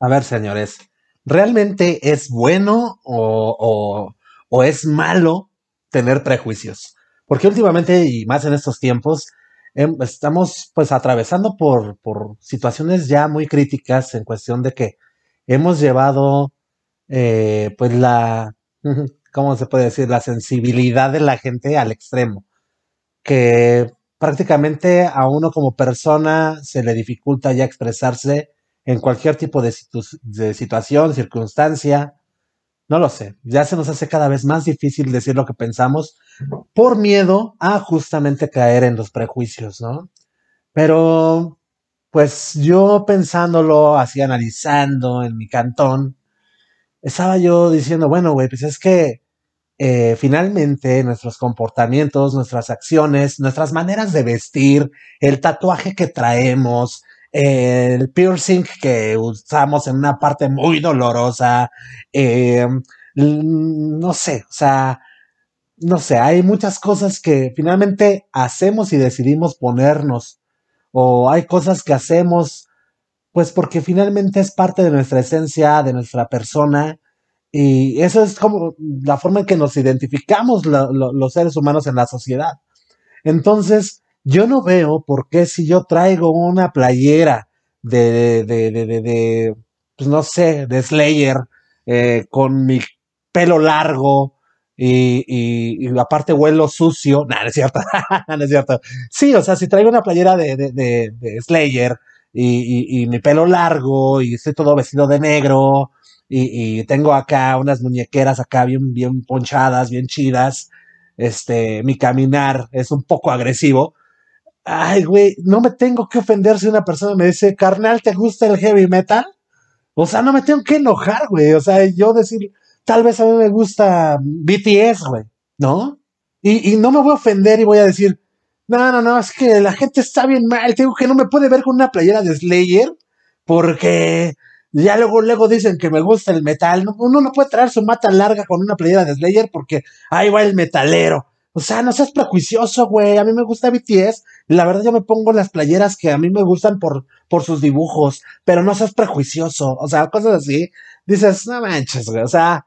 A ver, señores, ¿realmente es bueno o, o es malo tener prejuicios? Porque últimamente, y más en estos tiempos, em, estamos pues atravesando por, por situaciones ya muy críticas en cuestión de que hemos llevado eh, pues la, ¿cómo se puede decir? La sensibilidad de la gente al extremo, que prácticamente a uno como persona se le dificulta ya expresarse en cualquier tipo de, situación, circunstancia, no lo sé, ya se nos hace cada vez más difícil decir lo que pensamos por miedo a justamente caer en los prejuicios, ¿no? Pero, pues yo pensándolo, así analizando en mi cantón, estaba yo diciendo, bueno, güey, pues es que eh, finalmente nuestros comportamientos, nuestras acciones, nuestras maneras de vestir, el tatuaje que traemos, el piercing que usamos en una parte muy dolorosa, eh, no sé, o sea, no sé, hay muchas cosas que finalmente hacemos y decidimos ponernos, o hay cosas que hacemos, pues porque finalmente es parte de nuestra esencia, de nuestra persona, y eso es como la forma en que nos identificamos los seres humanos en la sociedad. Entonces, yo no veo por qué si yo traigo una playera de, de, de, de, pues no sé, de Slayer, eh, con mi pelo largo y, y, aparte huelo sucio, no, no es cierto, no es cierto. Sí, o sea, si traigo una playera de, Slayer y, y, mi pelo largo y estoy todo vestido de negro y, tengo acá unas muñequeras acá bien, bien ponchadas, bien chidas, este, mi caminar es un poco agresivo, ay, güey, no me tengo que ofender si una persona me dice, carnal, ¿te gusta el heavy metal? O sea, no me tengo que enojar, güey. O sea, yo decir, tal vez a mí me gusta BTS, güey, ¿no? Y, no me voy a ofender y voy a decir, no, no, no, es que la gente está bien mal. Tengo que no me puede ver con una playera de Slayer porque ya luego, luego dicen que me gusta el metal. Uno no puede traer su mata larga con una playera de Slayer porque ahí va el metalero. O sea, no seas prejuicioso, güey. A mí me gusta BTS. La verdad, yo me pongo las playeras que a mí me gustan por, por sus dibujos, pero no seas prejuicioso. O sea, cosas así. Dices, no manches, güey. O sea,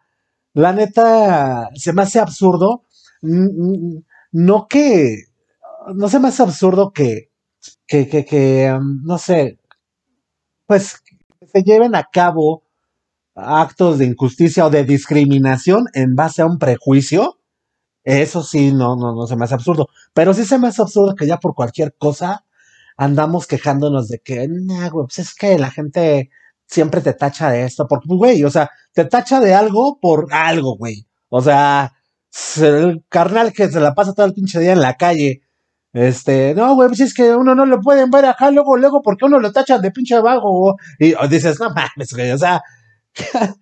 la neta, se me hace absurdo. No que, no se me hace absurdo que, que, que, que um, no sé, pues, que se lleven a cabo actos de injusticia o de discriminación en base a un prejuicio eso sí, no, no, no se me hace absurdo. Pero sí se me hace absurdo que ya por cualquier cosa andamos quejándonos de que, nah, güey, pues es que la gente siempre te tacha de esto. Porque, güey, o sea, te tacha de algo por algo, güey. O sea, el carnal que se la pasa todo el pinche día en la calle. Este, no, güey, pues es que uno no lo pueden ver acá luego, luego, porque uno lo tacha de pinche vago. Y dices, no mames, güey, o sea,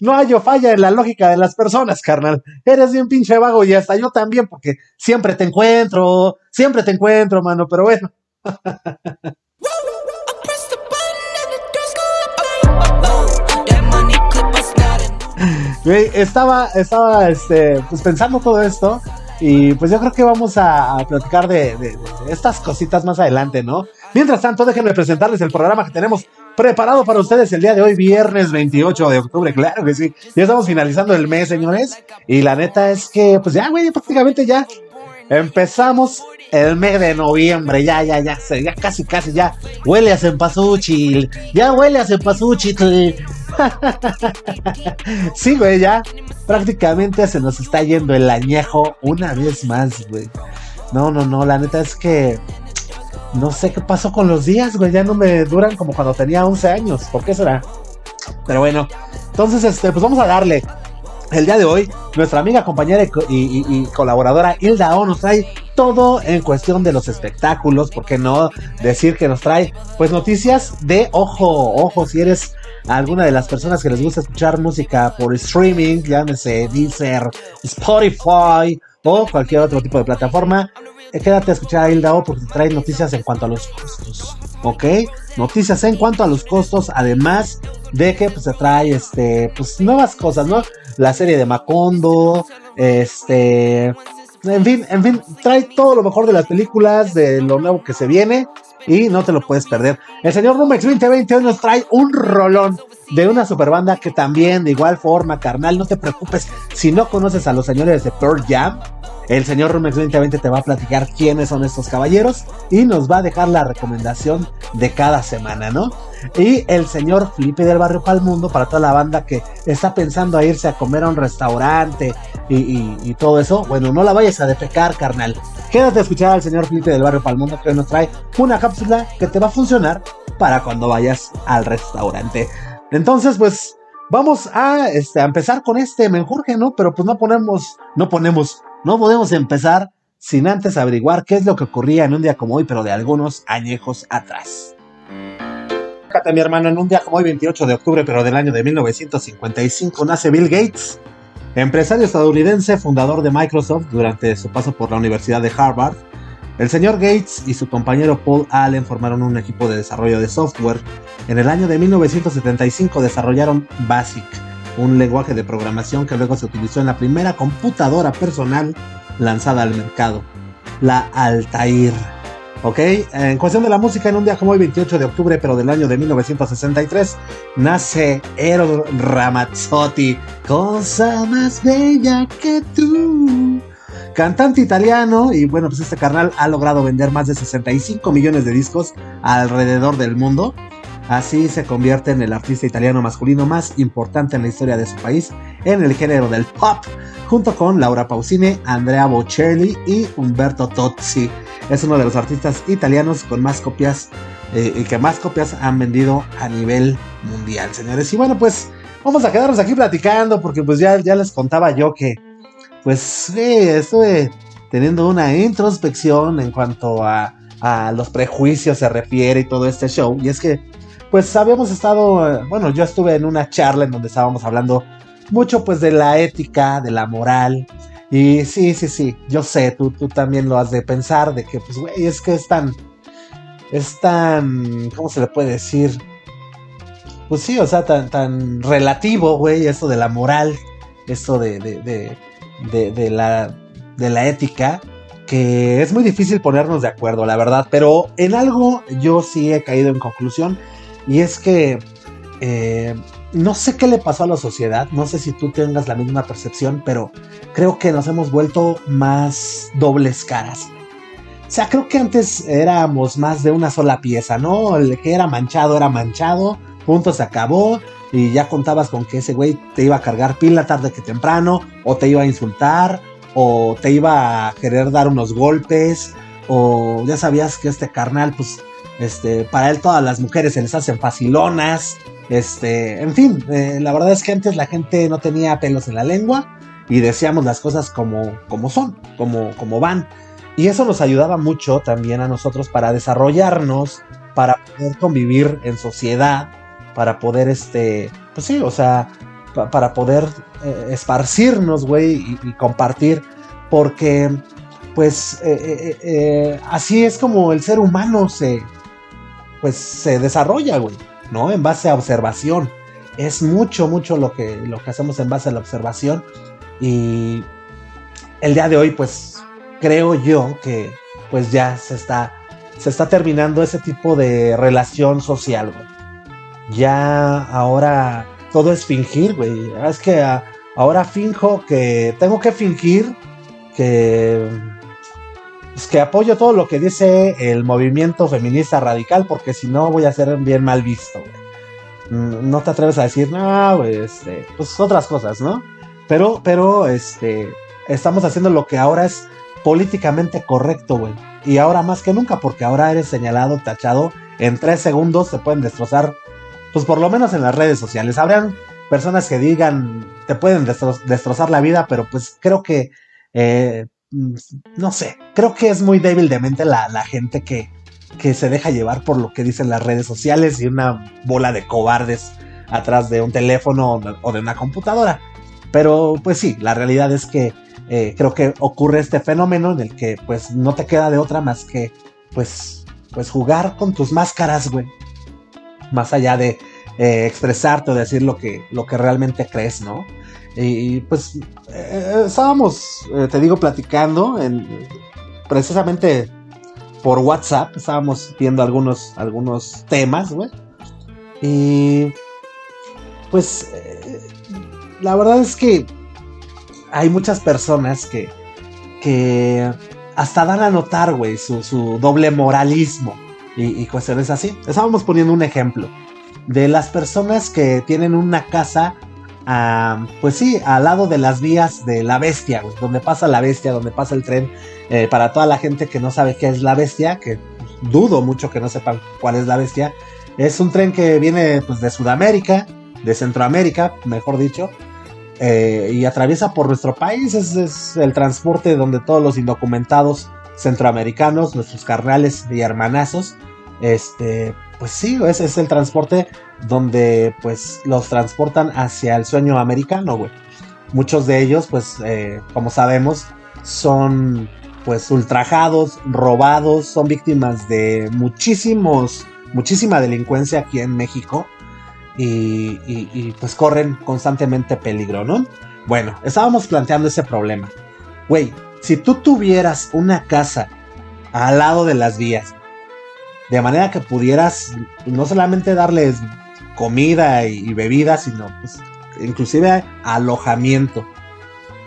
no hay falla en la lógica de las personas, carnal. Eres bien pinche vago y hasta yo también, porque siempre te encuentro, siempre te encuentro, mano, pero bueno. estaba, estaba este, pues pensando todo esto y pues yo creo que vamos a, platicar de, estas cositas más adelante, ¿no? Mientras tanto, déjenme presentarles el programa que tenemos preparado para ustedes el día de hoy, viernes 28 de octubre, claro que sí. Ya estamos finalizando el mes, señores. Y la neta es que, pues ya, güey, prácticamente ya empezamos el mes de noviembre. Ya, ya, ya, ya casi, casi, ya. Huele a cempasúchil. Ya huele a cempasúchil. sí, güey, ya prácticamente se nos está yendo el añejo una vez más, güey. No, no, no, la neta es que no sé qué pasó con los días, güey. Ya no me duran como cuando tenía 11 años. ¿Por qué será? Pero bueno, entonces, este, pues vamos a darle. El día de hoy, nuestra amiga, compañera y, colaboradora Hilda O nos trae todo en cuestión de los espectáculos. ¿Por qué no decir que nos trae, pues, noticias de ojo, ojo, si eres alguna de las personas que les gusta escuchar música por streaming, llámese Deezer, Spotify o cualquier otro tipo de plataforma, quédate a escuchar a Hilda O porque trae noticias en cuanto a los costos, ¿ok? Noticias en cuanto a los costos, además de que pues se trae este, pues nuevas cosas, ¿no? La serie de Macondo, este, en fin, en fin, trae todo lo mejor de las películas, de lo nuevo que se viene y no te lo puedes perder. El señor Rumex 2020 hoy nos trae un rolón de una super banda que también de igual forma, carnal, no te preocupes si no conoces a los señores de Pearl Jam. El señor Rumex 2020 te va a platicar quiénes son estos caballeros y nos va a dejar la recomendación de cada semana, ¿no? Y el señor Felipe del Barrio Palmundo para toda la banda que está pensando a irse a comer a un restaurante y, todo eso. Bueno, no la vayas a defecar, carnal. Quédate a escuchar al señor Felipe del Barrio Palmundo que nos trae una cápsula que te va a funcionar para cuando vayas al restaurante. Entonces, pues vamos a, este, empezar con este menjurje, ¿no? Pero pues no ponemos, no ponemos, no podemos empezar sin antes averiguar qué es lo que ocurría en un día como hoy, pero de algunos añejos atrás. mi hermano, en un día como hoy, 28 de octubre, pero del año de 1955, nace Bill Gates, empresario estadounidense, fundador de Microsoft durante su paso por la Universidad de Harvard. El señor Gates y su compañero Paul Allen formaron un equipo de desarrollo de software. En el año de 1975 desarrollaron BASIC, un lenguaje de programación que luego se utilizó en la primera computadora personal lanzada al mercado, la Altair. Ok, en cuestión de la música, en un día como hoy, 28 de octubre, pero del año de 1963, nace Eros Ramazzotti, cosa más bella que tú. Cantante italiano, y bueno, pues este carnal ha logrado vender más de 65 millones de discos alrededor del mundo. Así se convierte en el artista italiano masculino más importante en la historia de su país en el género del pop, junto con Laura Pausini, Andrea Bocelli y Umberto Tozzi. Es uno de los artistas italianos con más copias eh, y que más copias han vendido a nivel mundial, señores. Y bueno, pues vamos a quedarnos aquí platicando porque pues ya, ya les contaba yo que pues sí, estuve teniendo una introspección en cuanto a, a los prejuicios se refiere y todo este show. Y es que pues habíamos estado, bueno, yo estuve en una charla en donde estábamos hablando mucho pues de la ética, de la moral. Y sí, sí, sí, yo sé, tú, tú también lo has de pensar, de que pues, güey, es que es tan, es tan, ¿cómo se le puede decir? Pues sí, o sea, tan, tan relativo, güey, esto de la moral, esto de, de, de, de, la, de la ética, que es muy difícil ponernos de acuerdo, la verdad, pero en algo yo sí he caído en conclusión y es que eh, no sé qué le pasó a la sociedad, no sé si tú tengas la misma percepción, pero creo que nos hemos vuelto más dobles caras. O sea, creo que antes éramos más de una sola pieza, ¿no? El que era manchado era manchado, punto se acabó, y ya contabas con que ese güey te iba a cargar pila tarde que temprano, o te iba a insultar, o te iba a querer dar unos golpes, o ya sabías que este carnal, pues este, para él todas las mujeres se les hacen facilonas. Este, en fin, eh, la verdad es que antes la gente no tenía pelos en la lengua y decíamos las cosas como, como son, como, como van. Y eso nos ayudaba mucho también a nosotros para desarrollarnos, para poder convivir en sociedad, para poder, este, pues sí, o sea, para poder eh, esparcirnos, güey, y, compartir, porque, pues, eh, así es como el ser humano se, pues se desarrolla, güey, ¿no? En base a observación. Es mucho, mucho lo que, lo que hacemos en base a la observación. Y el día de hoy, pues creo yo que pues ya se está, se está terminando ese tipo de relación social, güey. Ya ahora todo es fingir, güey. Es que ahora finjo que tengo que fingir que es que apoyo todo lo que dice el movimiento feminista radical, porque si no voy a ser bien mal visto. Mm, no te atreves a decir, no, pues, este, pues otras cosas, ¿no? Pero, pero, este, estamos haciendo lo que ahora es políticamente correcto, güey. Y ahora más que nunca, porque ahora eres señalado, tachado, en tres segundos se pueden destrozar, pues por lo menos en las redes sociales. Habrán personas que digan, te pueden destrozar la vida, pero pues creo que eh, no sé, creo que es muy débil de mente la, gente que, que se deja llevar por lo que dicen las redes sociales y una bola de cobardes atrás de un teléfono o de una computadora. Pero pues sí, la realidad es que eh, creo que ocurre este fenómeno en el que pues no te queda de otra más que pues, pues jugar con tus máscaras, güey. Más allá de eh, expresarte o decir lo que, lo que realmente crees, ¿no? Y pues eh, estábamos, eh, te digo, platicando en, precisamente por WhatsApp, estábamos viendo algunos, algunos temas, güey. Y pues eh, la verdad es que hay muchas personas que, que hasta dan a notar, güey, su, doble moralismo y, cuestiones así. Estábamos poniendo un ejemplo de las personas que tienen una casa, pues sí, al lado de las vías de la bestia, donde pasa la bestia, donde pasa el tren. Eh, para toda la gente que no sabe qué es la bestia, que dudo mucho que no sepan cuál es la bestia, es un tren que viene pues, de Sudamérica, de Centroamérica, mejor dicho, eh, y atraviesa por nuestro país. Es, el transporte donde todos los indocumentados centroamericanos, nuestros carnales y hermanazos, este, pues sí, es el transporte donde pues los transportan hacia el sueño americano, güey. Muchos de ellos, pues, eh, como sabemos, son pues ultrajados, robados, son víctimas de muchísimos, muchísima delincuencia aquí en México y, pues corren constantemente peligro, ¿no? Bueno, estábamos planteando ese problema. Güey, si tú tuvieras una casa al lado de las vías, de manera que pudieras no solamente darles comida y, bebida, sino pues inclusive alojamiento.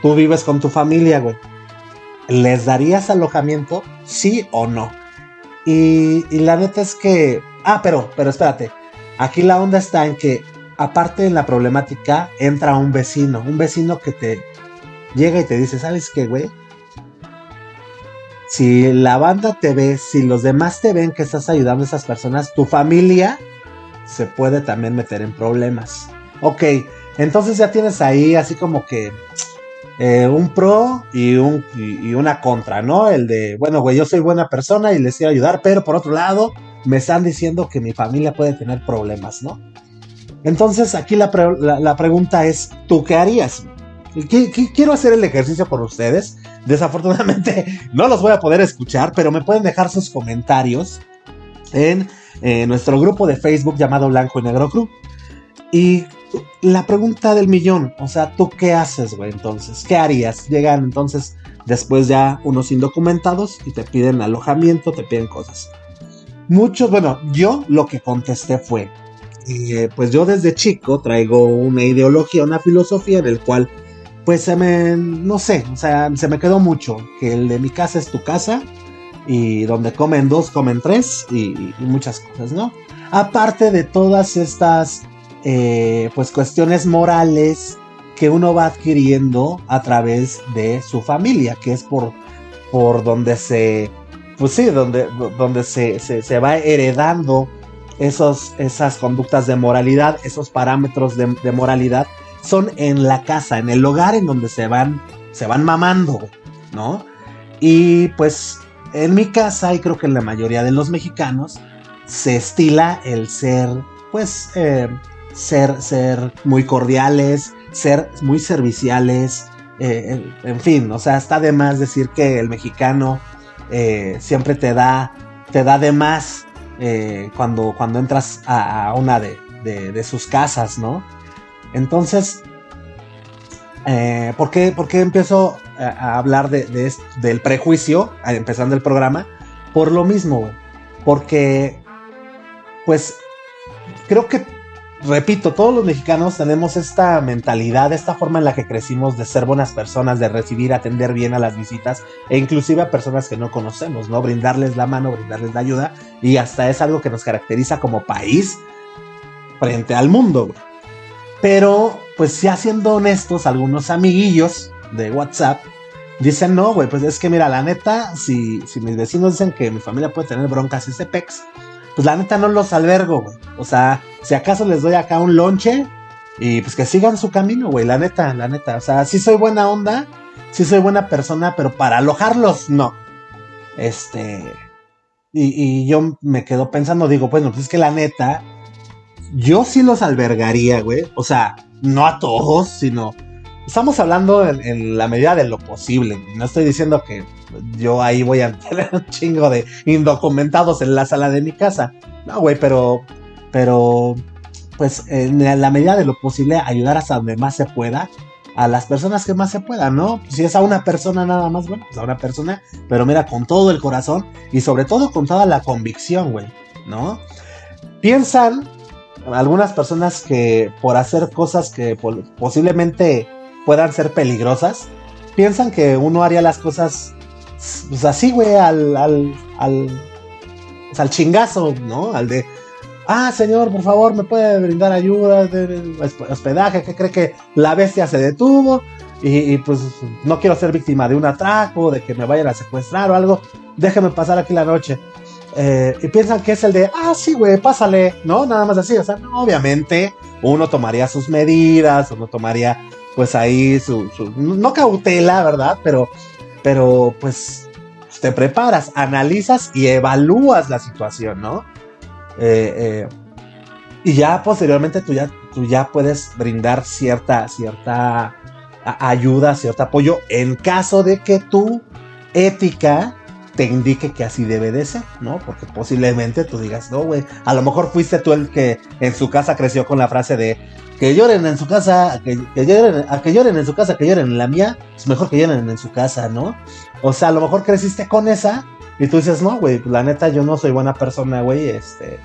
Tú vives con tu familia, güey. ¿Les darías alojamiento? ¿Sí o no? Y, y la neta es que... Ah, pero, pero espérate. Aquí la onda está en que, aparte de la problemática, entra un vecino, un vecino que te llega y te dice, ¿sabes qué, güey? Si la banda te ve, si los demás te ven que estás ayudando a esas personas, tu familia se puede también meter en problemas. Ok, entonces ya tienes ahí así como que eh, un pro y, un, y, una contra, ¿no? El de, bueno, güey, yo soy buena persona y les quiero ayudar, pero por otro lado, me están diciendo que mi familia puede tener problemas, ¿no? Entonces aquí la, pregunta es, ¿tú qué harías? quiero hacer el ejercicio por ustedes. Desafortunadamente no los voy a poder escuchar, pero me pueden dejar sus comentarios en eh, nuestro grupo de Facebook llamado Blanco y Negro Crew. Y la pregunta del millón, o sea, ¿tú qué haces, güey? Entonces, ¿qué harías? Llegan entonces después ya unos indocumentados y te piden alojamiento, te piden cosas. Muchos, bueno, yo lo que contesté fue, eh, pues yo desde chico traigo una ideología, una filosofía en el cual, pues se me, no sé, o sea, se me quedó mucho, que el de mi casa es tu casa y donde comen dos, comen tres y, muchas cosas, ¿no? Aparte de todas estas, eh, pues cuestiones morales que uno va adquiriendo a través de su familia, que es por, por donde se pues sí, donde, donde se, se, va heredando esos, esas conductas de moralidad, esos parámetros de, moralidad, son en la casa, en el hogar en donde se van, se van mamando, ¿no? Y pues en mi casa, y creo que en la mayoría de los mexicanos, se estila el ser, pues, eh, ser, ser muy cordiales, ser muy serviciales, eh, en fin, o sea, está de más decir que el mexicano eh, siempre te da, te da de más eh, cuando, cuando entras a, una de, sus casas, ¿no? Entonces, eh, ¿por, qué, empiezo a, hablar de, del prejuicio, empezando el programa? Por lo mismo, Porque, pues, creo que repito, todos los mexicanos tenemos esta mentalidad, esta forma en la que crecimos de ser buenas personas, de recibir, atender bien a las visitas e inclusive a personas que no conocemos, ¿no? Brindarles la mano, brindarles la ayuda y hasta es algo que nos caracteriza como país frente al mundo. Pero, pues ya siendo honestos, algunos amiguillos de WhatsApp dicen, no, güey, pues es que mira, la neta, si, si mis vecinos dicen que mi familia puede tener broncas y ese pex, pues la neta no los albergo, güey. O sea, si acaso les doy acá un lonche y pues que sigan su camino, güey. La neta, la neta. O sea, sí soy buena onda, sí soy buena persona, pero para alojarlos, no. Este. Y, yo me quedo pensando, digo, bueno, pues es que la neta, yo sí los albergaría, güey. O sea, no a todos, sino estamos hablando en, la medida de lo posible. No estoy diciendo que yo ahí voy a tener un chingo de indocumentados en la sala de mi casa. No, güey, pero, pero, pues en la medida de lo posible ayudar hasta donde más se pueda. a las personas que más se puedan, ¿no? Si es a una persona nada más, bueno, pues a una persona, pero mira, con todo el corazón y sobre todo con toda la convicción, güey, ¿no? Piensan algunas personas que por hacer cosas que posiblemente puedan ser peligrosas, piensan que uno haría las cosas así, güey, al, al, pues, al chingazo, ¿no? Al de, ah, señor, por favor, me puede brindar ayuda hospedaje, que cree que la bestia se detuvo y, pues no quiero ser víctima de un atraco, de que me vayan a secuestrar o algo, déjeme pasar aquí la noche. Eh, y piensan que es el de, ah, sí, güey, pásale, ¿no? Nada más así, o sea, obviamente uno tomaría sus medidas, uno tomaría pues ahí su, no cautela, ¿verdad? Pero, pero pues te preparas, analizas y evalúas la situación, ¿no? Eh, eh, y ya posteriormente tú ya, tú ya puedes brindar cierta, cierta ayuda, cierto apoyo en caso de que tu ética te indique que así debe de ser, ¿no? Porque posiblemente tú digas, no, güey, a lo mejor fuiste tú el que en su casa creció con la frase de que lloren en su casa, que, lloren, a que lloren en su casa, que lloren en la mía, es mejor que lloren en su casa, ¿no? O sea, a lo mejor creciste con esa y tú dices, no, güey, la neta yo no soy buena persona, güey, este,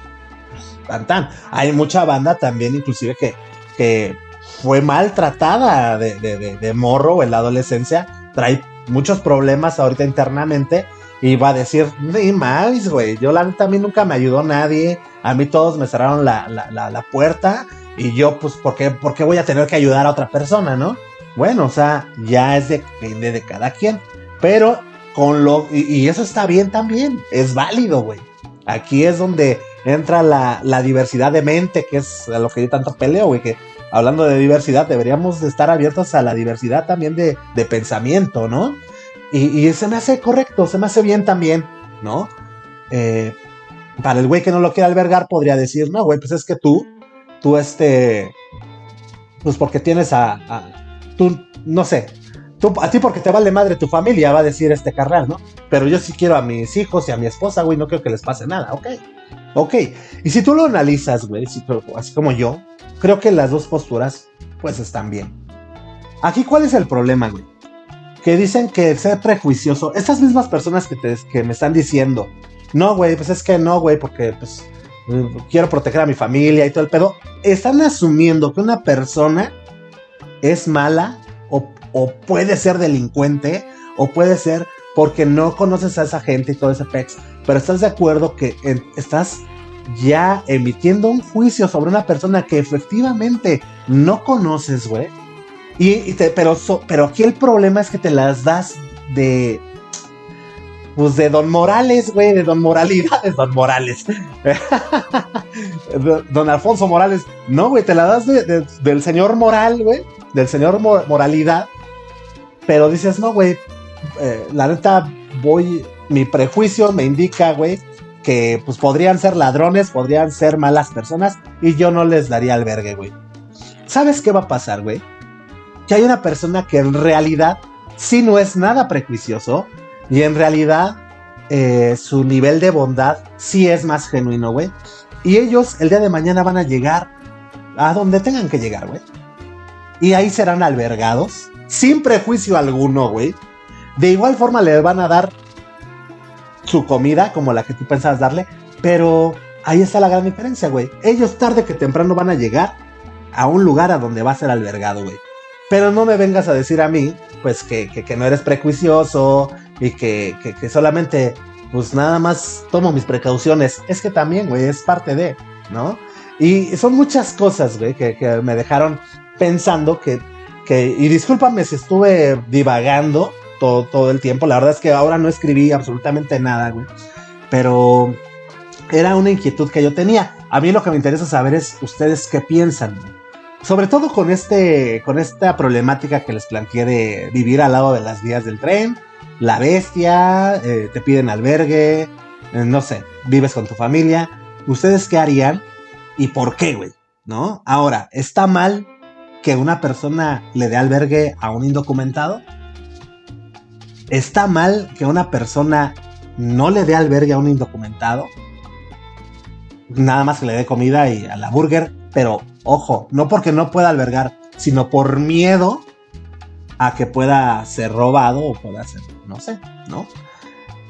tan tan. Hay mucha banda también, inclusive, que, que fue maltratada de, de, de, morro en la adolescencia, trae muchos problemas ahorita internamente y va a decir, ni más, güey, yo la neta a nunca me ayudó nadie, a mí todos me cerraron la, la, la, la puerta y yo, pues, ¿por qué, ¿por qué voy a tener que ayudar a otra persona, no? Bueno, o sea, ya es de, de, de cada quien. Pero con lo. Y, eso está bien también. Es válido, güey. Aquí es donde entra la, la, diversidad de mente, que es a lo que yo tanto peleo, güey. Que hablando de diversidad, deberíamos de estar abiertos a la diversidad también de, de pensamiento, ¿no? Y, se me hace correcto, se me hace bien también, ¿no? Eh, para el güey que no lo quiere albergar, podría decir, no, güey, pues es que tú, tú este. Pues porque tienes a. tú, no sé, a ti porque te vale madre tu familia, va a decir este carnal, ¿no? Pero yo sí quiero a mis hijos y a mi esposa, güey, no quiero que les pase nada, ok. Ok. Y si tú lo analizas, güey, así como yo, creo que las dos posturas, pues están bien. Aquí, ¿cuál es el problema, güey? Que dicen que ser prejuicioso, estas mismas personas que, te, que me están diciendo, no, güey, pues es que no, güey, porque pues quiero proteger a mi familia y todo el pedo, están asumiendo que una persona es mala o o puede ser delincuente, o puede ser porque no conoces a esa gente y todo ese pex, pero estás de acuerdo que estás ya emitiendo un juicio sobre una persona que efectivamente no conoces, güey. Y, pero, aquí el problema es que te las das de. Pues de Don Morales, güey, de Don Moralidades, Don Morales. don Alfonso Morales. No, güey, te la das del señor Moral, güey. Del señor Moralidad pero dices, no, güey, eh, la neta, voy, mi prejuicio me indica, güey, que pues podrían ser ladrones, podrían ser malas personas y yo no les daría albergue, güey. ¿Sabes qué va a pasar, güey? Que hay una persona que en realidad sí no es nada prejuicioso y en realidad eh, su nivel de bondad sí es más genuino, güey. Y ellos el día de mañana van a llegar a donde tengan que llegar, güey. Y ahí serán albergados sin prejuicio alguno, güey. De igual forma le van a dar su comida como la que tú pensabas darle, pero ahí está la gran diferencia, güey. Ellos tarde que temprano van a llegar a un lugar a donde va a ser albergado, güey. Pero no me vengas a decir a mí, pues que, que, no eres prejuicioso y que, que, solamente, pues nada más tomo mis precauciones. Es que también, güey, es parte de, ¿no? Y son muchas cosas, güey, que, que me dejaron pensando que y discúlpame si estuve divagando todo, todo el tiempo. La verdad es que ahora no escribí absolutamente nada, güey. Pero era una inquietud que yo tenía. A mí lo que me interesa saber es ustedes qué piensan. Sobre todo con, este, con esta problemática que les planteé de vivir al lado de las vías del tren, la bestia, eh, te piden albergue, eh, no sé, vives con tu familia. ¿Ustedes qué harían y por qué, güey? ¿No? Ahora, ¿está mal que una persona le dé albergue a un indocumentado? ¿Está mal que una persona no le dé albergue a un indocumentado? Nada más que le dé comida y a la burger, pero ojo, no porque no pueda albergar, sino por miedo a que pueda ser robado o pueda ser, no sé, ¿no?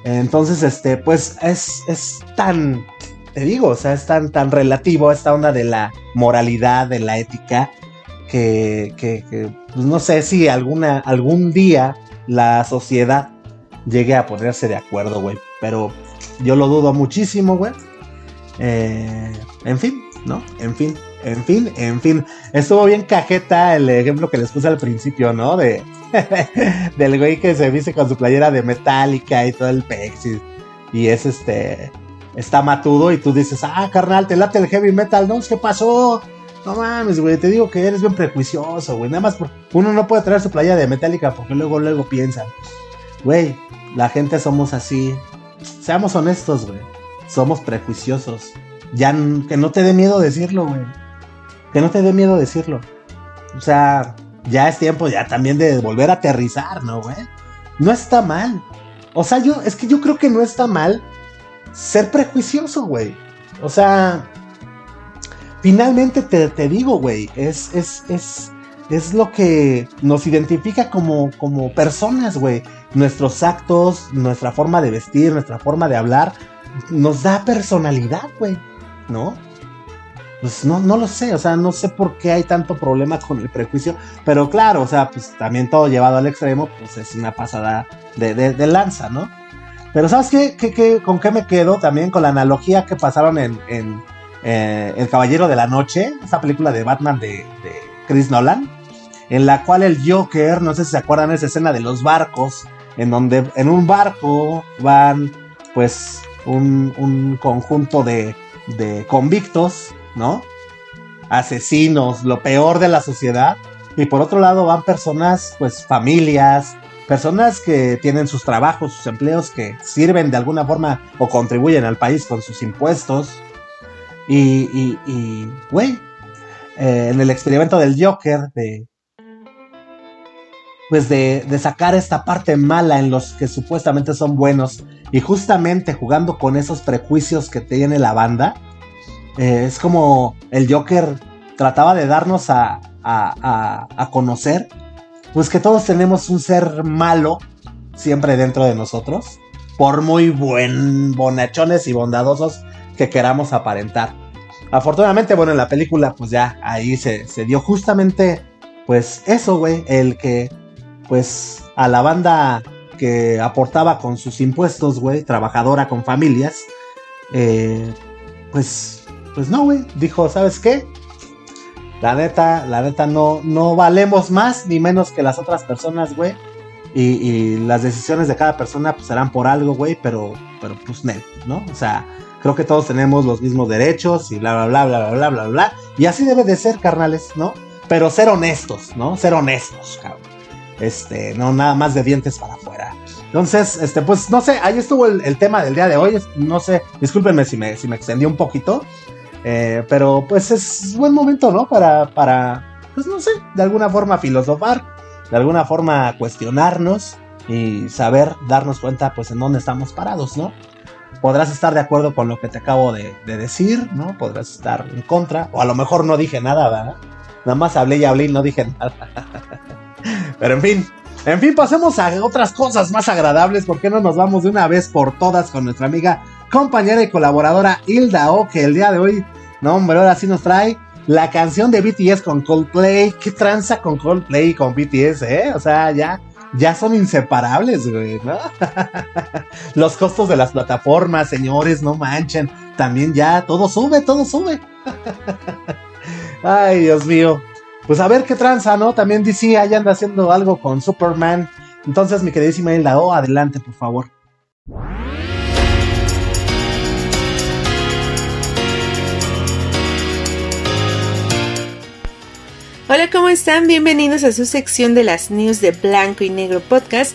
Entonces, este, pues es, es tan, te digo, o sea, es tan, tan relativo esta onda de la moralidad, de la ética, que, que, pues no sé si alguna, algún día la sociedad llegue a ponerse de acuerdo, güey. Pero yo lo dudo muchísimo, güey. Eh, en fin, ¿no? En fin, en fin, en fin. Estuvo bien cajeta el ejemplo que les puse al principio, ¿no? De del güey que se viste con su playera de metálica y todo el pex y, es este está matudo y tú dices, "Ah, carnal, te late el heavy metal, ¿no? ¿Qué pasó?" No mames, güey, te digo que eres bien prejuicioso, güey. Nada más uno no puede traer su playera de metálica porque luego luego piensan, güey, la gente somos así. Seamos honestos, güey. Somos prejuiciosos. Ya que no te dé miedo decirlo, güey. Que no te dé miedo decirlo. O sea, ya es tiempo ya también de volver a aterrizar, ¿no, güey? No está mal. O sea, yo, es que yo creo que no está mal ser prejuicioso, güey. O sea, finalmente te, te digo, güey, es, es, es, es lo que nos identifica como, como personas, güey. Nuestros actos, nuestra forma de vestir, nuestra forma de hablar, nos da personalidad, güey. ¿No? Pues no, no lo sé, o sea, no sé por qué hay tanto problema con el prejuicio, pero claro, o sea, pues también todo llevado al extremo, pues es una pasada de, de, lanza, ¿no? Pero ¿sabes qué, qué, ¿Con qué me quedo? También con la analogía que pasaron en, en eh, El Caballero de la Noche, esa película de Batman de, de Chris Nolan, en la cual el Joker, no sé si se acuerdan esa escena de los barcos, en donde en un barco van pues un, un conjunto de, de convictos, ¿no? Asesinos, lo peor de la sociedad. Y por otro lado van personas, pues familias, personas que tienen sus trabajos, sus empleos, que sirven de alguna forma o contribuyen al país con sus impuestos. Y, güey, eh, en el experimento del Joker, de, pues de, sacar esta parte mala en los que supuestamente son buenos y justamente jugando con esos prejuicios que tiene la banda, eh, es como el Joker trataba de darnos a, a, a, conocer, pues que todos tenemos un ser malo siempre dentro de nosotros, por muy buen bonachones y bondadosos que queramos aparentar. Afortunadamente, bueno, en la película, pues ya ahí se, se dio justamente, pues eso, güey, el que pues a la banda que aportaba con sus impuestos, güey, trabajadora con familias, eh, pues, pues no, güey, dijo, ¿sabes qué? La neta, la neta no, no valemos más ni menos que las otras personas, güey. Y, las decisiones de cada persona pues serán por algo, güey, pero, pero pues ¿no? O sea, creo que todos tenemos los mismos derechos y bla, bla, bla, bla, bla, bla, bla. Y así debe de ser, carnales, ¿no? Pero ser honestos, ¿no? Ser honestos, cabrón. Este, no nada más de dientes para afuera. Entonces, este, pues no sé, ahí estuvo el, tema del día de hoy. No sé, discúlpenme si me, si me extendí un poquito. Eh, pero pues es buen momento, ¿no? Para, para, pues no sé, de alguna forma filosofar, de alguna forma cuestionarnos y saber darnos cuenta, pues, en dónde estamos parados, ¿no? Podrás estar de acuerdo con lo que te acabo de, de decir, ¿no? Podrás estar en contra, o a lo mejor no dije nada, ¿verdad? Nada más hablé y hablé y no dije nada. Pero en fin, en fin, pasemos a otras cosas más agradables. ¿Por qué no nos vamos de una vez por todas con nuestra amiga, compañera y colaboradora Hilda O, que el día de hoy, no hombre, ahora sí nos trae la canción de BTS con Coldplay. ¿Qué tranza con Coldplay y con BTS, eh? O sea, ya, ya son inseparables, güey, ¿no? Los costos de las plataformas, señores, no manchen. También ya, todo sube, todo sube. Ay, Dios mío pues a ver qué tranza, ¿no? También DC ahí anda haciendo algo con Superman. Entonces, mi queridísima Hilda, oh, adelante, por favor. Hola, ¿cómo están? Bienvenidos a su sección de las news de Blanco y Negro Podcast.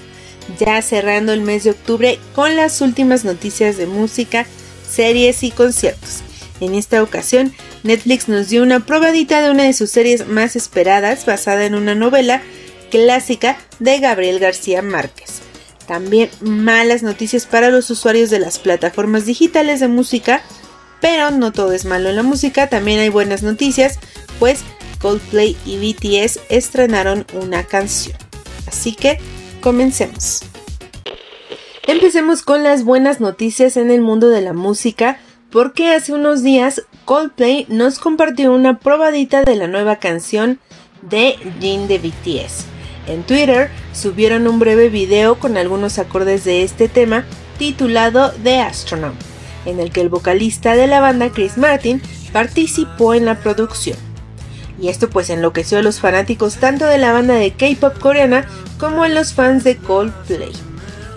Ya cerrando el mes de octubre con las últimas noticias de música, series y conciertos. En esta ocasión, Netflix nos dio una probadita de una de sus series más esperadas basada en una novela clásica de Gabriel García Márquez. También malas noticias para los usuarios de las plataformas digitales de música, pero no todo es malo en la música, también hay buenas noticias, pues Coldplay y BTS estrenaron una canción. Así que comencemos. Empecemos con las buenas noticias en el mundo de la música, porque hace unos días Coldplay nos compartió una probadita de la nueva canción de Jin de BTS. En Twitter subieron un breve video con algunos acordes de este tema titulado The Astronaut, en el que el vocalista de la banda Chris Martin participó en la producción. Y esto pues enloqueció a los fanáticos tanto de la banda de K-pop coreana como a los fans de Coldplay.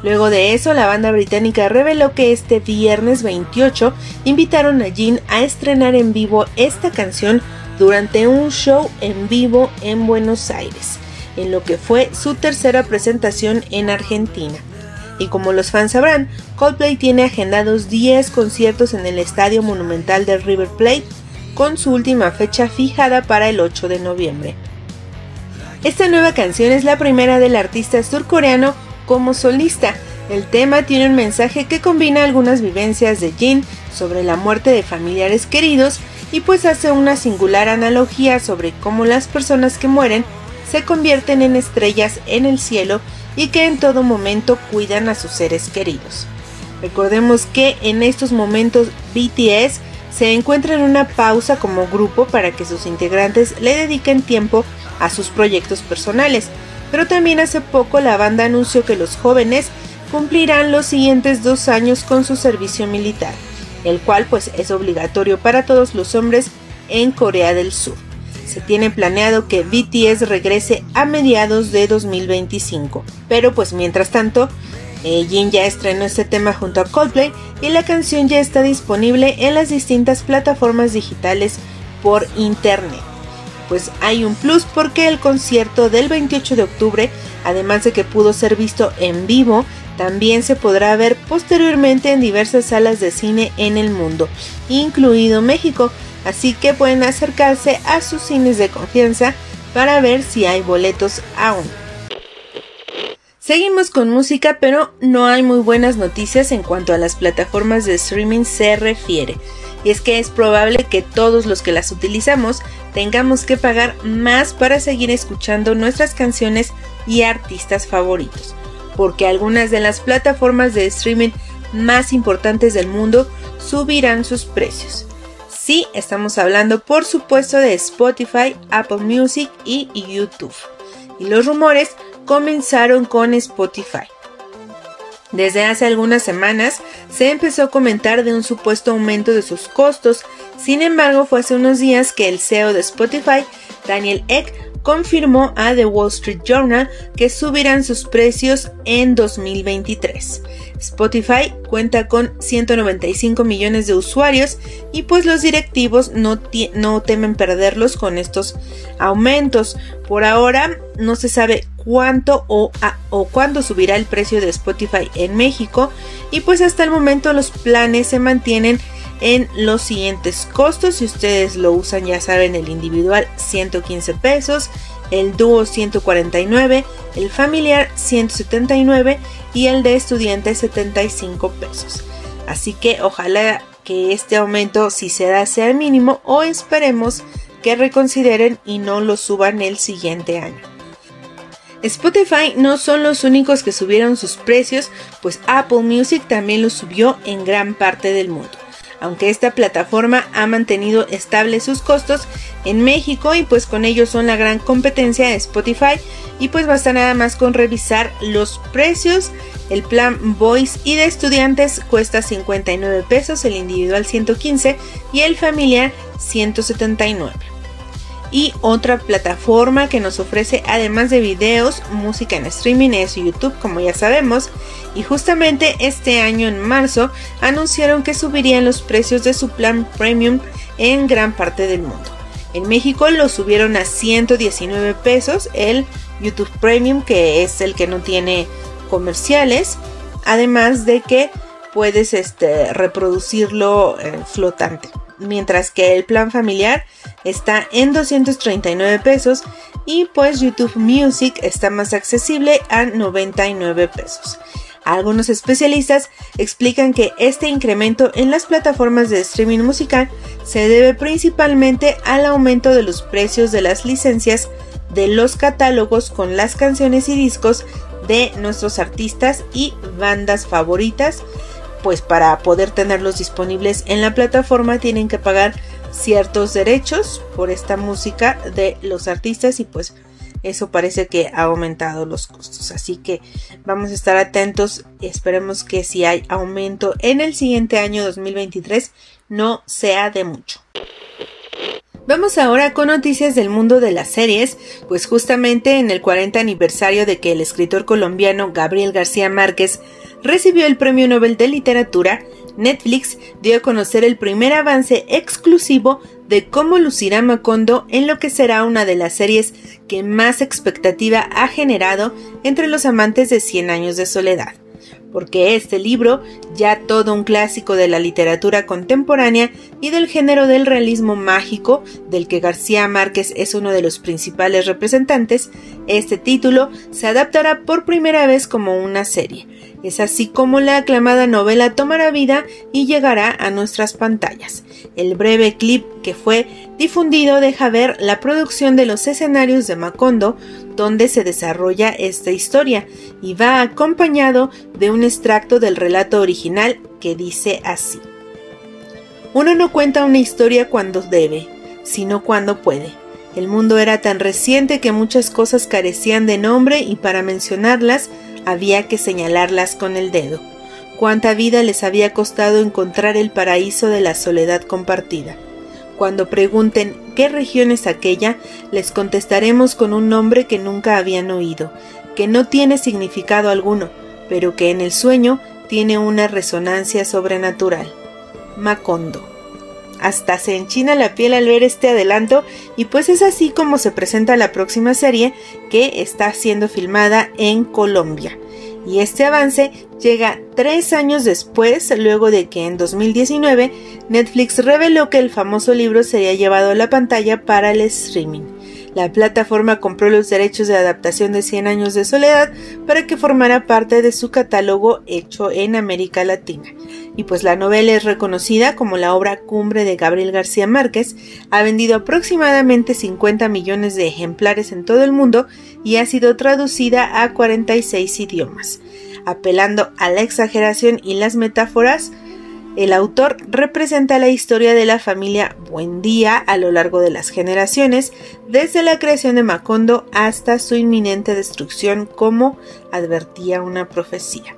Luego de eso, la banda británica reveló que este viernes 28 invitaron a Jin a estrenar en vivo esta canción durante un show en vivo en Buenos Aires, en lo que fue su tercera presentación en Argentina. Y como los fans sabrán, Coldplay tiene agendados 10 conciertos en el Estadio Monumental de River Plate, con su última fecha fijada para el 8 de noviembre. Esta nueva canción es la primera del artista surcoreano como solista. El tema tiene un mensaje que combina algunas vivencias de Jin sobre la muerte de familiares queridos y pues hace una singular analogía sobre cómo las personas que mueren se convierten en estrellas en el cielo y que en todo momento cuidan a sus seres queridos. Recordemos que en estos momentos BTS se encuentra en una pausa como grupo para que sus integrantes le dediquen tiempo a sus proyectos personales, pero también hace poco la banda anunció que los jóvenes cumplirán los siguientes dos años con su servicio militar, el cual pues es obligatorio para todos los hombres en Corea del Sur. Se tiene planeado que BTS regrese a mediados de 2025, pero pues mientras tanto, eh, Jin ya estrenó este tema junto a Coldplay y la canción ya está disponible en las distintas plataformas digitales por internet pues hay un plus porque el concierto del 28 de octubre, además de que pudo ser visto en vivo, también se podrá ver posteriormente en diversas salas de cine en el mundo, incluido México, así que pueden acercarse a sus cines de confianza para ver si hay boletos aún. Seguimos con música, pero no hay muy buenas noticias en cuanto a las plataformas de streaming se refiere y es que es probable que todos los que las utilizamos tengamos que pagar más para seguir escuchando nuestras canciones y artistas favoritos, porque algunas de las plataformas de streaming más importantes del mundo subirán sus precios. Sí, estamos hablando por supuesto de Spotify, Apple Music y YouTube. Y los rumores comenzaron con Spotify. Desde hace algunas semanas se empezó a comentar de un supuesto aumento de sus costos, sin embargo fue hace unos días que el CEO de Spotify, Daniel Eck, confirmó a The Wall Street Journal que subirán sus precios en 2023. Spotify cuenta con 195 millones de usuarios y pues los directivos no, no temen perderlos con estos aumentos. Por ahora no se sabe cuánto o, o cuándo subirá el precio de Spotify en México y pues hasta el momento los planes se mantienen en los siguientes costos. Si ustedes lo usan, ya saben, el individual 115 pesos, el dúo 149, el familiar 179 y el de estudiante 75 pesos. Así que ojalá que este aumento si se da sea el mínimo o esperemos que reconsideren y no lo suban el siguiente año. Spotify no son los únicos que subieron sus precios, pues Apple Music también los subió en gran parte del mundo aunque esta plataforma ha mantenido estables sus costos en México y pues con ellos son la gran competencia de Spotify y pues basta nada más con revisar los precios. El plan Voice y de estudiantes cuesta 59 pesos, el individual 115 y el familiar 179 y otra plataforma que nos ofrece además de videos, música en streaming es YouTube como ya sabemos y justamente este año en marzo anunciaron que subirían los precios de su plan premium en gran parte del mundo. En México lo subieron a 119 pesos el YouTube Premium que es el que no tiene comerciales, además de que puedes este, reproducirlo eh, flotante mientras que el plan familiar está en 239 pesos y pues YouTube Music está más accesible a 99 pesos. Algunos especialistas explican que este incremento en las plataformas de streaming musical se debe principalmente al aumento de los precios de las licencias de los catálogos con las canciones y discos de nuestros artistas y bandas favoritas. Pues para poder tenerlos disponibles en la plataforma tienen que pagar ciertos derechos por esta música de los artistas y pues eso parece que ha aumentado los costos. Así que vamos a estar atentos. Esperemos que si hay aumento en el siguiente año 2023 no sea de mucho. Vamos ahora con noticias del mundo de las series, pues justamente en el 40 aniversario de que el escritor colombiano Gabriel García Márquez recibió el Premio Nobel de Literatura, Netflix dio a conocer el primer avance exclusivo de cómo lucirá Macondo en lo que será una de las series que más expectativa ha generado entre los amantes de Cien años de soledad porque este libro, ya todo un clásico de la literatura contemporánea y del género del realismo mágico, del que García Márquez es uno de los principales representantes, este título se adaptará por primera vez como una serie. Es así como la aclamada novela tomará vida y llegará a nuestras pantallas. El breve clip que fue difundido deja ver la producción de los escenarios de Macondo, donde se desarrolla esta historia y va acompañado de un extracto del relato original que dice así. Uno no cuenta una historia cuando debe, sino cuando puede. El mundo era tan reciente que muchas cosas carecían de nombre y para mencionarlas había que señalarlas con el dedo. Cuánta vida les había costado encontrar el paraíso de la soledad compartida. Cuando pregunten qué región es aquella, les contestaremos con un nombre que nunca habían oído, que no tiene significado alguno, pero que en el sueño tiene una resonancia sobrenatural. Macondo. Hasta se enchina la piel al ver este adelanto y pues es así como se presenta la próxima serie que está siendo filmada en Colombia y este avance llega tres años después, luego de que en 2019 Netflix reveló que el famoso libro sería llevado a la pantalla para el streaming. La plataforma compró los derechos de adaptación de 100 años de soledad para que formara parte de su catálogo hecho en América Latina. Y pues la novela es reconocida como la obra cumbre de Gabriel García Márquez, ha vendido aproximadamente 50 millones de ejemplares en todo el mundo y ha sido traducida a 46 idiomas. Apelando a la exageración y las metáforas, el autor representa la historia de la familia Buendía a lo largo de las generaciones, desde la creación de Macondo hasta su inminente destrucción, como advertía una profecía.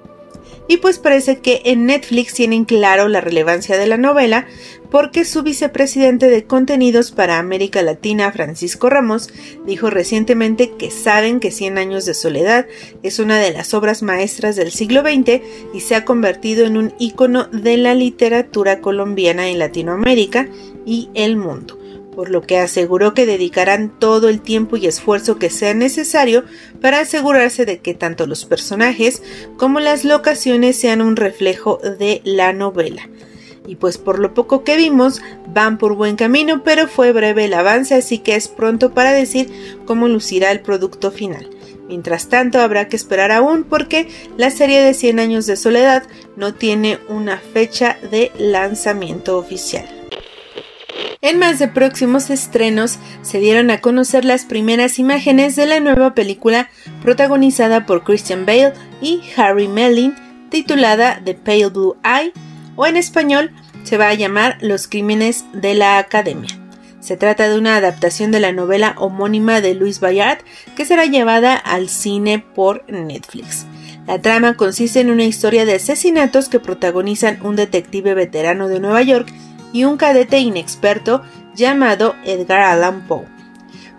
Y pues parece que en Netflix tienen claro la relevancia de la novela porque su vicepresidente de contenidos para América Latina, Francisco Ramos, dijo recientemente que saben que Cien años de soledad es una de las obras maestras del siglo XX y se ha convertido en un ícono de la literatura colombiana en Latinoamérica y el mundo por lo que aseguró que dedicarán todo el tiempo y esfuerzo que sea necesario para asegurarse de que tanto los personajes como las locaciones sean un reflejo de la novela. Y pues por lo poco que vimos, van por buen camino, pero fue breve el avance, así que es pronto para decir cómo lucirá el producto final. Mientras tanto, habrá que esperar aún porque la serie de 100 años de soledad no tiene una fecha de lanzamiento oficial. En más de próximos estrenos se dieron a conocer las primeras imágenes de la nueva película protagonizada por Christian Bale y Harry Melling titulada The Pale Blue Eye o en español se va a llamar Los Crímenes de la Academia. Se trata de una adaptación de la novela homónima de Louis Bayard que será llevada al cine por Netflix. La trama consiste en una historia de asesinatos que protagonizan un detective veterano de Nueva York y un cadete inexperto llamado Edgar Allan Poe.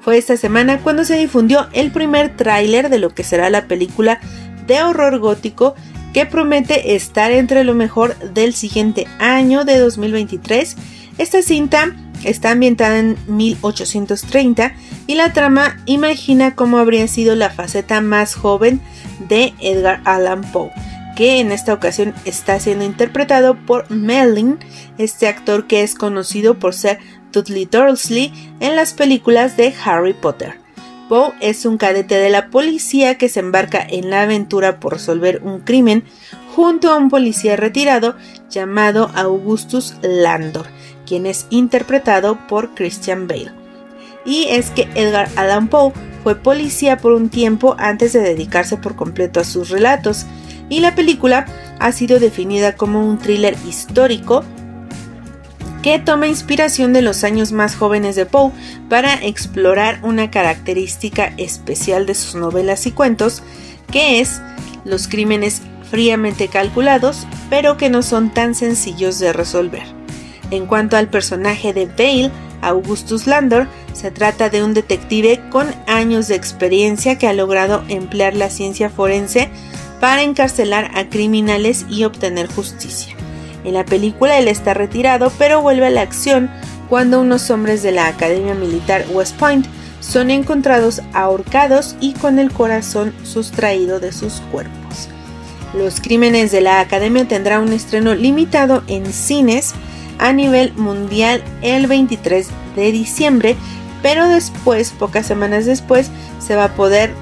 Fue esta semana cuando se difundió el primer tráiler de lo que será la película de horror gótico que promete estar entre lo mejor del siguiente año de 2023. Esta cinta está ambientada en 1830 y la trama imagina cómo habría sido la faceta más joven de Edgar Allan Poe que en esta ocasión está siendo interpretado por Melvin, este actor que es conocido por ser Dudley Dursley en las películas de Harry Potter. Poe es un cadete de la policía que se embarca en la aventura por resolver un crimen junto a un policía retirado llamado Augustus Landor, quien es interpretado por Christian Bale. y es que Edgar Allan Poe fue policía por un tiempo antes de dedicarse por completo a sus relatos, y la película ha sido definida como un thriller histórico que toma inspiración de los años más jóvenes de Poe para explorar una característica especial de sus novelas y cuentos, que es los crímenes fríamente calculados, pero que no son tan sencillos de resolver. En cuanto al personaje de Bale, Augustus Landor, se trata de un detective con años de experiencia que ha logrado emplear la ciencia forense para encarcelar a criminales y obtener justicia. En la película él está retirado, pero vuelve a la acción cuando unos hombres de la Academia Militar West Point son encontrados ahorcados y con el corazón sustraído de sus cuerpos. Los Crímenes de la Academia tendrá un estreno limitado en cines a nivel mundial el 23 de diciembre, pero después, pocas semanas después, se va a poder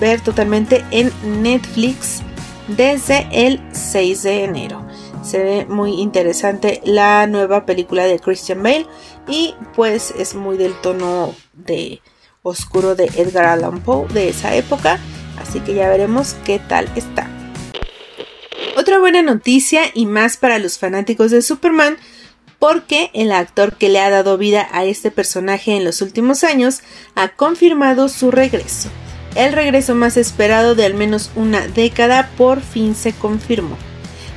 ver totalmente en Netflix desde el 6 de enero. Se ve muy interesante la nueva película de Christian Bale y pues es muy del tono de oscuro de Edgar Allan Poe de esa época, así que ya veremos qué tal está. Otra buena noticia y más para los fanáticos de Superman porque el actor que le ha dado vida a este personaje en los últimos años ha confirmado su regreso. El regreso más esperado de al menos una década por fin se confirmó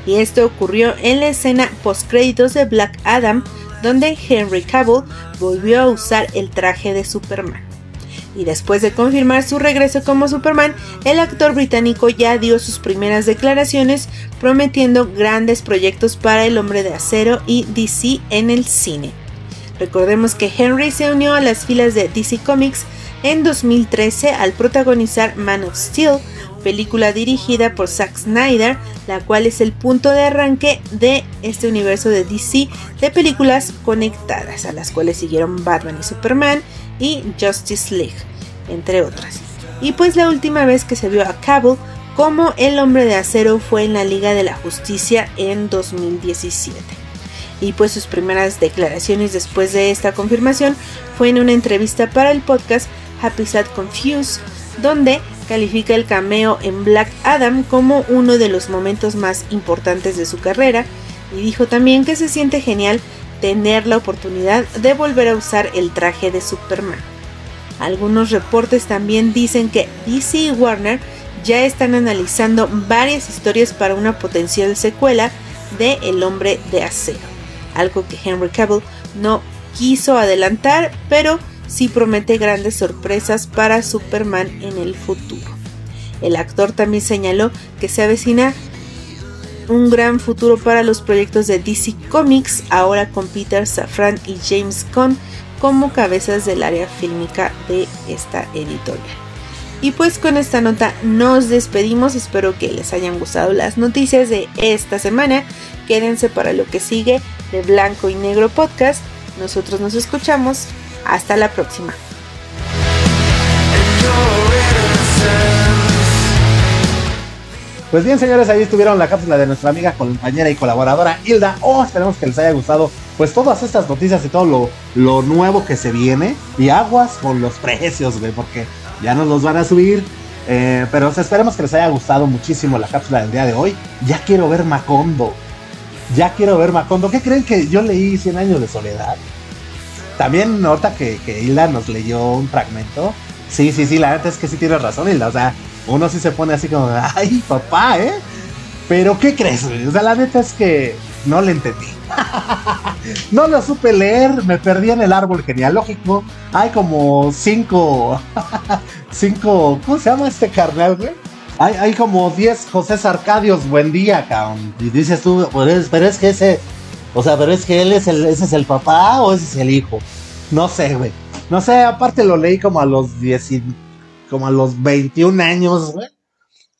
y esto ocurrió en la escena post-créditos de Black Adam, donde Henry Cavill volvió a usar el traje de Superman. Y después de confirmar su regreso como Superman, el actor británico ya dio sus primeras declaraciones prometiendo grandes proyectos para el hombre de acero y DC en el cine. Recordemos que Henry se unió a las filas de DC Comics en 2013 al protagonizar Man of Steel, película dirigida por Zack Snyder, la cual es el punto de arranque de este universo de DC de películas conectadas, a las cuales siguieron Batman y Superman y Justice League, entre otras. Y pues la última vez que se vio a Cable como el hombre de acero fue en la Liga de la Justicia en 2017. Y pues sus primeras declaraciones después de esta confirmación fue en una entrevista para el podcast Happy Sad Confused, donde califica el cameo en Black Adam como uno de los momentos más importantes de su carrera y dijo también que se siente genial tener la oportunidad de volver a usar el traje de Superman. Algunos reportes también dicen que DC y Warner ya están analizando varias historias para una potencial secuela de El hombre de acero, algo que Henry Cavill no quiso adelantar, pero sí promete grandes sorpresas para Superman en el futuro. El actor también señaló que se avecina un gran futuro para los proyectos de DC Comics, ahora con Peter Safran y James Gunn como cabezas del área fílmica de esta editorial. Y pues con esta nota nos despedimos, espero que les hayan gustado las noticias de esta semana. Quédense para lo que sigue de Blanco y Negro Podcast. Nosotros nos escuchamos hasta la próxima. Pues bien, señores, ahí estuvieron la cápsula de nuestra amiga, compañera y colaboradora Hilda. Oh, esperemos que les haya gustado pues todas estas noticias y todo lo, lo nuevo que se viene. Y aguas con los precios, güey, porque ya nos los van a subir. Eh, pero esperemos que les haya gustado muchísimo la cápsula del día de hoy. Ya quiero ver Macondo. Ya quiero ver Macondo. ¿Qué creen que yo leí 100 años de soledad? También nota que, que Hilda nos leyó un fragmento. Sí, sí, sí, la verdad es que sí tienes razón, Hilda. O sea, uno sí se pone así como, ay, papá, ¿eh? Pero, ¿qué crees? O sea, la neta es que no le entendí. no lo supe leer, me perdí en el árbol genealógico. Hay como cinco, cinco, ¿cómo se llama este carnal, güey? Hay, hay como diez José Arcadios, buen día, cabrón. Y dices tú, pues, pero es que ese o sea, pero es que él es el, ese es el papá o ese es el hijo. No sé, güey. No sé, aparte lo leí como a los 10, como a los 21 años, güey.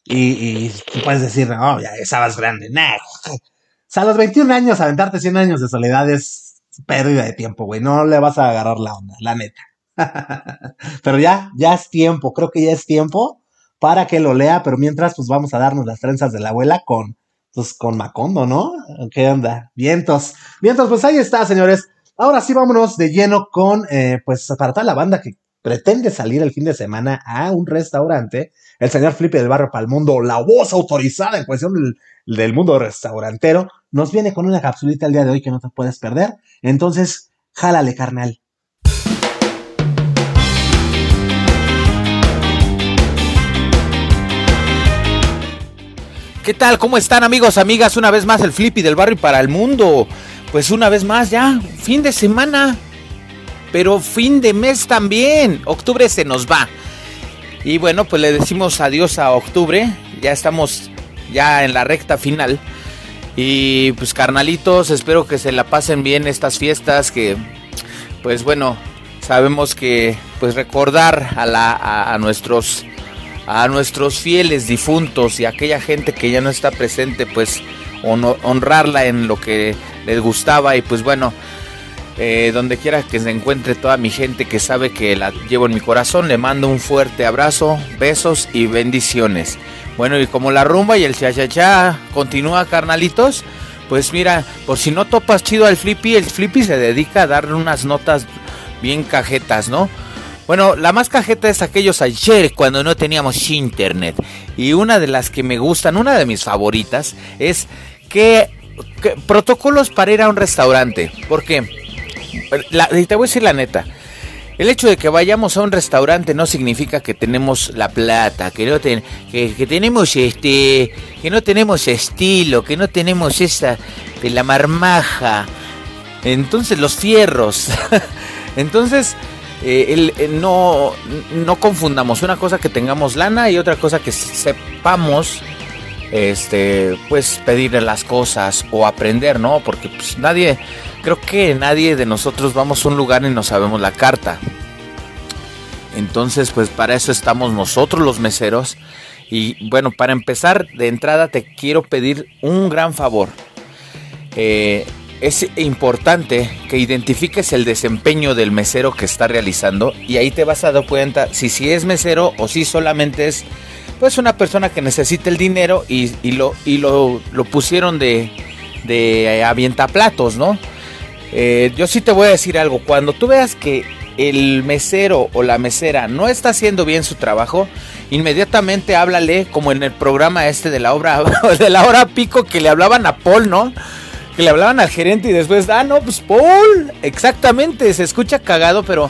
Y, y puedes decir, no, ya estabas grande. Nah. O sea, a los 21 años, aventarte 100 años de soledad es pérdida de tiempo, güey. No le vas a agarrar la onda, la neta. pero ya, ya es tiempo. Creo que ya es tiempo para que lo lea. Pero mientras, pues vamos a darnos las trenzas de la abuela con pues con Macondo, ¿no? ¿Qué onda? Vientos. Vientos, pues ahí está, señores. Ahora sí, vámonos de lleno con, eh, pues, para toda la banda que pretende salir el fin de semana a un restaurante, el señor Flippy del Barrio Palmundo, la voz autorizada en cuestión del, del mundo restaurantero, nos viene con una capsulita el día de hoy que no te puedes perder. Entonces, jálale, carnal. ¿Qué tal? ¿Cómo están amigos, amigas? Una vez más el Flippy del barrio para el mundo. Pues una vez más ya, fin de semana. Pero fin de mes también. Octubre se nos va. Y bueno, pues le decimos adiós a octubre. Ya estamos ya en la recta final. Y pues carnalitos, espero que se la pasen bien estas fiestas. Que pues bueno, sabemos que pues recordar a, nuestros a nuestros fieles difuntos y a aquella gente que ya no está presente, pues honrarla en lo que les gustaba y pues bueno, eh, donde quiera que se encuentre toda mi gente que sabe que la llevo en mi corazón, le mando un fuerte abrazo, besos y bendiciones. Bueno, y como la rumba y el cha continúa, carnalitos, pues mira, por si no topas chido al Flippy, el Flippy se dedica a darle unas notas bien cajetas, ¿no? Bueno, la más cajeta es aquellos ayer cuando no teníamos internet. Y una de las que me gustan, una de mis favoritas, es que, protocolos para ir a un restaurante. Porque, te voy a decir la neta. El hecho de que vayamos a un restaurante no significa que tenemos la plata, que no que, que, tenemos este, que no tenemos estilo, que no tenemos esa de la marmaja. Entonces los fierros. Entonces eh, eh, no, no confundamos una cosa que tengamos lana y otra cosa que sepamos este pues pedirle las cosas o aprender, ¿no? Porque pues, nadie, creo que nadie de nosotros vamos a un lugar y no sabemos la carta. Entonces, pues para eso estamos nosotros los meseros. Y bueno, para empezar, de entrada te quiero pedir un gran favor. Eh, es importante que identifiques el desempeño del mesero que está realizando y ahí te vas a dar cuenta si si es mesero o si solamente es pues una persona que necesita el dinero y, lo, y lo, pusieron de, de avientaplatos, ¿no? Eh, yo sí te voy a decir algo, cuando tú veas que el mesero o la mesera no está haciendo bien su trabajo, inmediatamente háblale como en el programa este de la obra de la hora pico que le hablaban a Paul, ¿no? Que le hablaban al gerente y después, ah, no, pues Paul, exactamente, se escucha cagado, pero,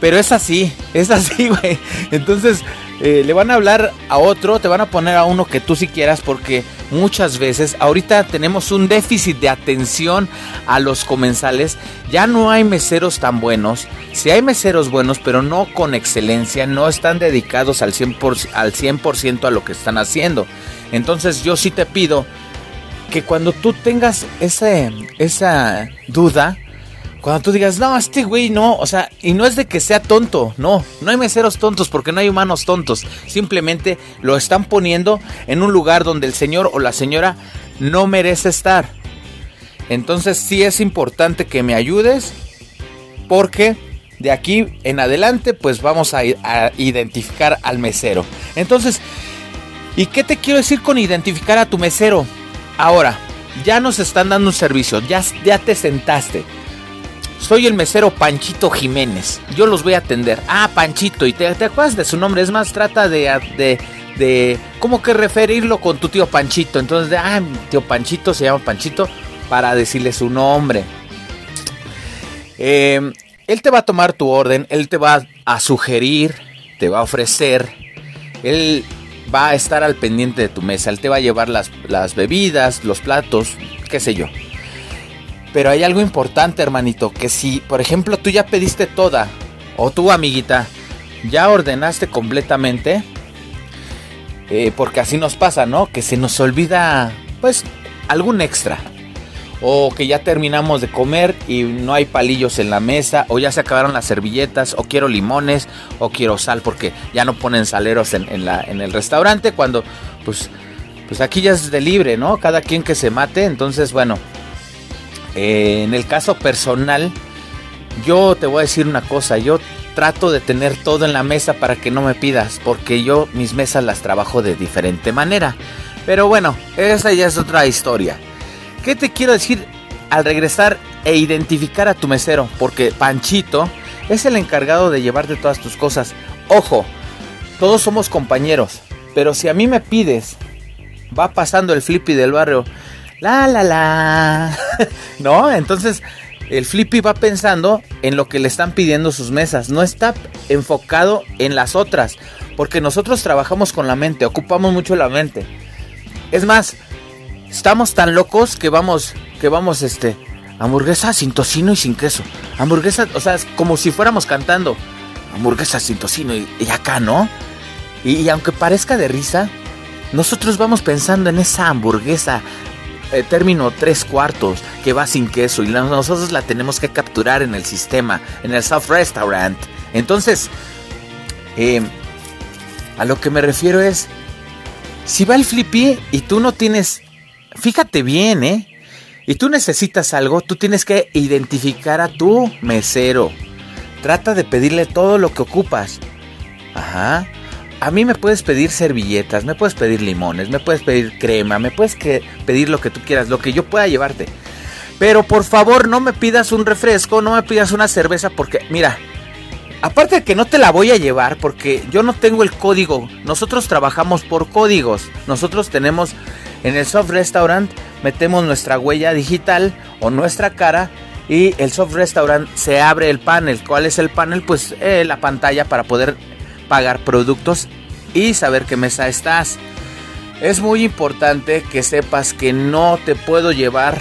pero es así, es así, güey. Entonces, eh, le van a hablar a otro, te van a poner a uno que tú si quieras, porque muchas veces, ahorita tenemos un déficit de atención a los comensales, ya no hay meseros tan buenos, si hay meseros buenos, pero no con excelencia, no están dedicados al 100%, al 100 a lo que están haciendo. Entonces, yo sí te pido que cuando tú tengas ese, esa duda, cuando tú digas, no, este güey no, o sea, y no es de que sea tonto, no, no hay meseros tontos porque no hay humanos tontos, simplemente lo están poniendo en un lugar donde el señor o la señora no merece estar. Entonces sí es importante que me ayudes porque de aquí en adelante pues vamos a, a identificar al mesero. Entonces, ¿y qué te quiero decir con identificar a tu mesero? Ahora, ya nos están dando un servicio, ya, ya te sentaste. Soy el mesero Panchito Jiménez. Yo los voy a atender. Ah, Panchito. ¿Y te, acuerdas de su nombre? Es más, trata de, de, de como que referirlo con tu tío Panchito. Entonces, de, ah, tío Panchito se llama Panchito para decirle su nombre. Eh, él te va a tomar tu orden, él te va a sugerir, te va a ofrecer. Él va a estar al pendiente de tu mesa. Él te va a llevar las, las bebidas, los platos, qué sé yo. Pero hay algo importante, hermanito, que si, por ejemplo, tú ya pediste toda, o tú, amiguita, ya ordenaste completamente, eh, porque así nos pasa, ¿no? Que se nos olvida, pues, algún extra o que ya terminamos de comer y no hay palillos en la mesa, o ya se acabaron las servilletas, o quiero limones, o quiero sal, porque ya no ponen saleros en, en el restaurante, cuando pues, pues aquí ya es de libre, ¿no? Cada quien que se mate, entonces bueno, eh, en el caso personal, yo te voy a decir una cosa, yo trato de tener todo en la mesa para que no me pidas, porque yo mis mesas las trabajo de diferente manera. Pero bueno, esa ya es otra historia. ¿Qué te quiero decir? Al regresar e identificar a tu mesero, porque Panchito es el encargado de llevarte todas tus cosas. Ojo, todos somos compañeros, pero si a mí me pides, va pasando el flippy del barrio, la la la, ¿no? Entonces el flippy va pensando en lo que le están pidiendo sus mesas, no está enfocado en las otras, porque nosotros trabajamos con la mente, ocupamos mucho la mente. Es más, estamos tan locos que vamos, que vamos, este, hamburguesa sin tocino y sin queso. Hamburguesa, o sea, es como si fuéramos cantando. Hamburguesa sin tocino y, acá, ¿no? Y, aunque parezca de risa, nosotros vamos pensando en esa hamburguesa, eh, término tres cuartos, que va sin queso y nosotros la tenemos que capturar en el sistema, en el soft restaurant. Entonces, eh, a lo que me refiero es, si va el flippy y tú no tienes, fíjate bien, ¿eh? Y tú necesitas algo, tú tienes que identificar a tu mesero. Trata de pedirle todo lo que ocupas. Ajá. A mí me puedes pedir servilletas, me puedes pedir limones, me puedes pedir crema, me puedes pedir lo que tú quieras, lo que yo pueda llevarte. Pero por favor no me pidas un refresco, no me pidas una cerveza porque, mira, aparte de que no te la voy a llevar porque yo no tengo el código, nosotros trabajamos por códigos, nosotros tenemos en el soft restaurant metemos nuestra huella digital o nuestra cara y el soft restaurant se abre el panel. ¿Cuál es el panel? Pues eh, la pantalla para poder pagar productos y saber qué mesa estás. Es muy importante que sepas que no te puedo llevar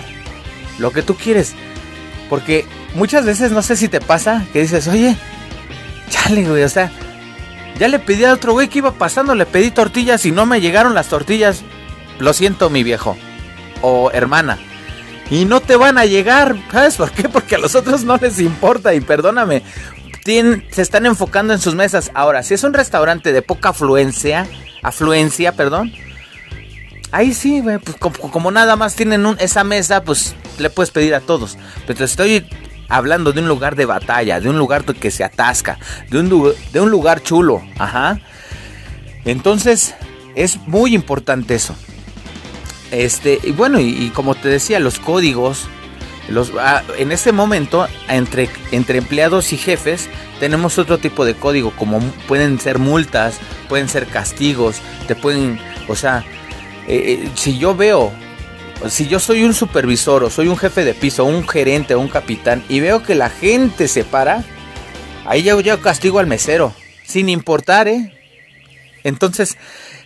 lo que tú quieres. Porque muchas veces no sé si te pasa que dices, oye, chale, güey, o sea, ya le pedí a otro güey que iba pasando, le pedí tortillas y no me llegaron las tortillas. Lo siento, mi viejo o hermana. Y no te van a llegar. ¿Sabes por qué? Porque a los otros no les importa. Y perdóname. se están enfocando en sus mesas. Ahora, si es un restaurante de poca afluencia. Afluencia, perdón. Ahí sí, pues como, nada más tienen esa mesa, pues le puedes pedir a todos. Pero te estoy hablando de un lugar de batalla, de un lugar que se atasca, un, de un lugar chulo. Ajá. Entonces, es muy importante eso. Este, y bueno, y, como te decía, los códigos, los, ah, en este momento, entre, entre empleados y jefes, tenemos otro tipo de código, como pueden ser multas, pueden ser castigos, te pueden, o sea, eh, eh, si yo veo, si yo soy un supervisor o soy un jefe de piso, un gerente o un capitán, y veo que la gente se para, ahí ya, ya castigo al mesero, sin importar, ¿eh? Entonces,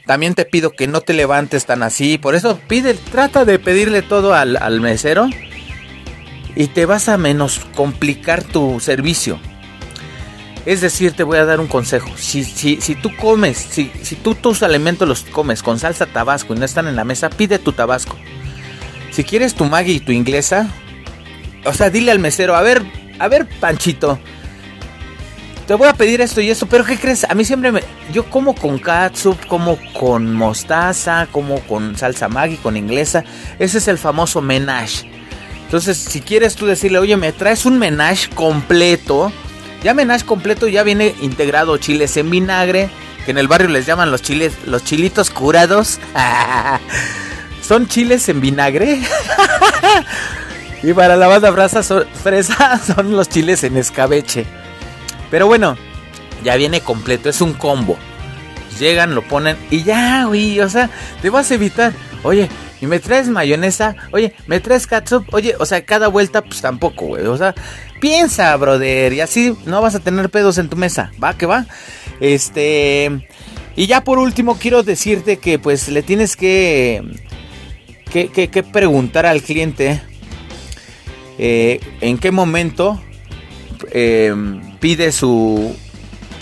también te pido que no te levantes tan así. Por eso pide, trata de pedirle todo al, mesero. Y te vas a menos complicar tu servicio. Es decir, te voy a dar un consejo. Si, si, si tú comes, si, si tú tus alimentos los comes con salsa tabasco y no están en la mesa, pide tu tabasco. Si quieres tu Maggi y tu inglesa, o sea, dile al mesero, a ver, a ver, Panchito, te voy a pedir esto y esto, pero ¿qué crees? A mí siempre me... Yo como con catsup, como con mostaza, como con salsa Maggi, con inglesa. Ese es el famoso menage. Entonces, si quieres tú decirle, oye, me traes un menage completo. Ya menage completo ya viene integrado chiles en vinagre, que en el barrio les llaman los chiles, los chilitos curados. son chiles en vinagre. y para la banda brasa fresa son los chiles en escabeche. Pero bueno, ya viene completo, es un combo. Llegan, lo ponen y ya, güey, o sea, te vas a evitar. Oye, ¿y me traes mayonesa? Oye, ¿me traes catsup? Oye, o sea, cada vuelta, pues tampoco, güey. O sea, piensa, brother, y así no vas a tener pedos en tu mesa. ¿Va? que va? Este. Y ya por último, quiero decirte que, pues, le tienes que. que, que, preguntar al cliente. Eh, en qué momento eh, pide su...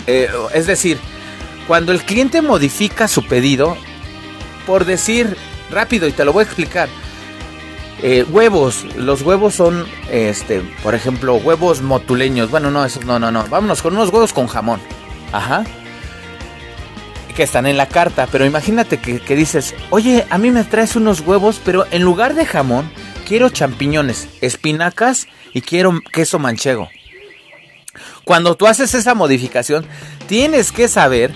Eh, es decir, cuando el cliente modifica su pedido, por decir rápido y te lo voy a explicar, eh, huevos, los huevos son, este, por ejemplo, huevos motuleños. Bueno, no, eso, no, no, no. Vámonos con unos huevos con jamón. Ajá. Que están en la carta. Pero imagínate que, que dices, oye, a mí me traes unos huevos, pero en lugar de jamón, quiero champiñones, espinacas y quiero queso manchego. Cuando tú haces esa modificación, tienes que saber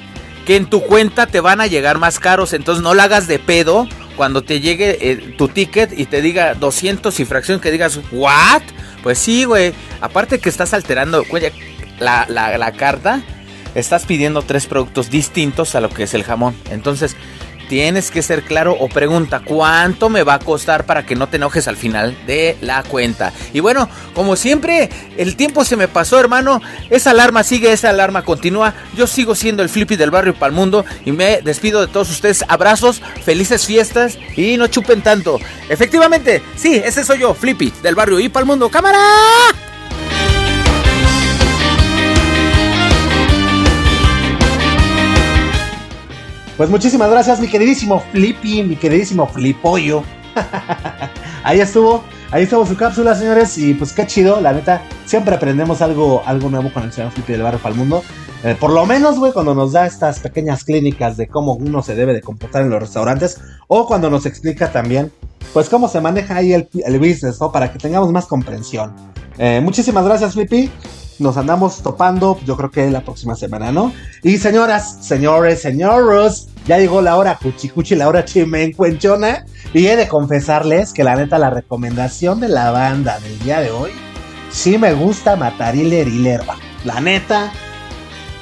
que en tu cuenta te van a llegar más caros, entonces no la hagas de pedo cuando te llegue eh, tu ticket y te diga 200 y fracción que digas, "What? Pues sí, güey. Aparte que estás alterando, la, la, la carta, estás pidiendo tres productos distintos a lo que es el jamón. Entonces, tienes que ser claro o pregunta cuánto me va a costar para que no te enojes al final de la cuenta. Y bueno, como siempre, el tiempo se me pasó, hermano. Esa alarma sigue, esa alarma continúa. Yo sigo siendo el Flippy del barrio para el mundo y me despido de todos ustedes. Abrazos, felices fiestas y no chupen tanto. Efectivamente, sí, ese soy yo, Flippy del barrio y para el mundo. ¡Cámara! Pues muchísimas gracias, mi queridísimo Flippy, mi queridísimo Flipollo. ahí estuvo, ahí estuvo su cápsula, señores, y pues qué chido, la neta, siempre aprendemos algo, algo nuevo con el señor Flippy del barrio para el mundo. Eh, por lo menos, güey, cuando nos da estas pequeñas clínicas de cómo uno se debe de comportar en los restaurantes, o cuando nos explica también, pues cómo se maneja ahí el, business, ¿no? Para que tengamos más comprensión. Eh, muchísimas gracias, Flippy nos andamos topando, yo creo que la próxima semana, ¿no? Y señoras, señores, señoros, ya llegó la hora cuchi cuchi, la hora chimencuenchona. Y he de confesarles que la neta, la recomendación de la banda del día de hoy, sí me gusta matar hiler hiler. La neta,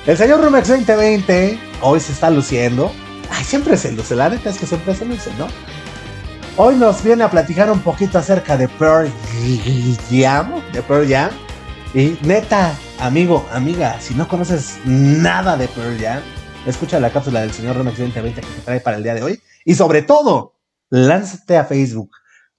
el señor Rumex 2020 hoy se está luciendo. Ay, siempre se luce, la neta es que siempre se luce, ¿no? Hoy nos viene a platicar un poquito acerca de Pearl Jam, de Pearl Jam. Y neta, amigo, amiga, si no conoces nada de Pearl Jam, escucha la cápsula del señor Romex 2020 que te trae para el día de hoy. Y sobre todo, lánzate a Facebook,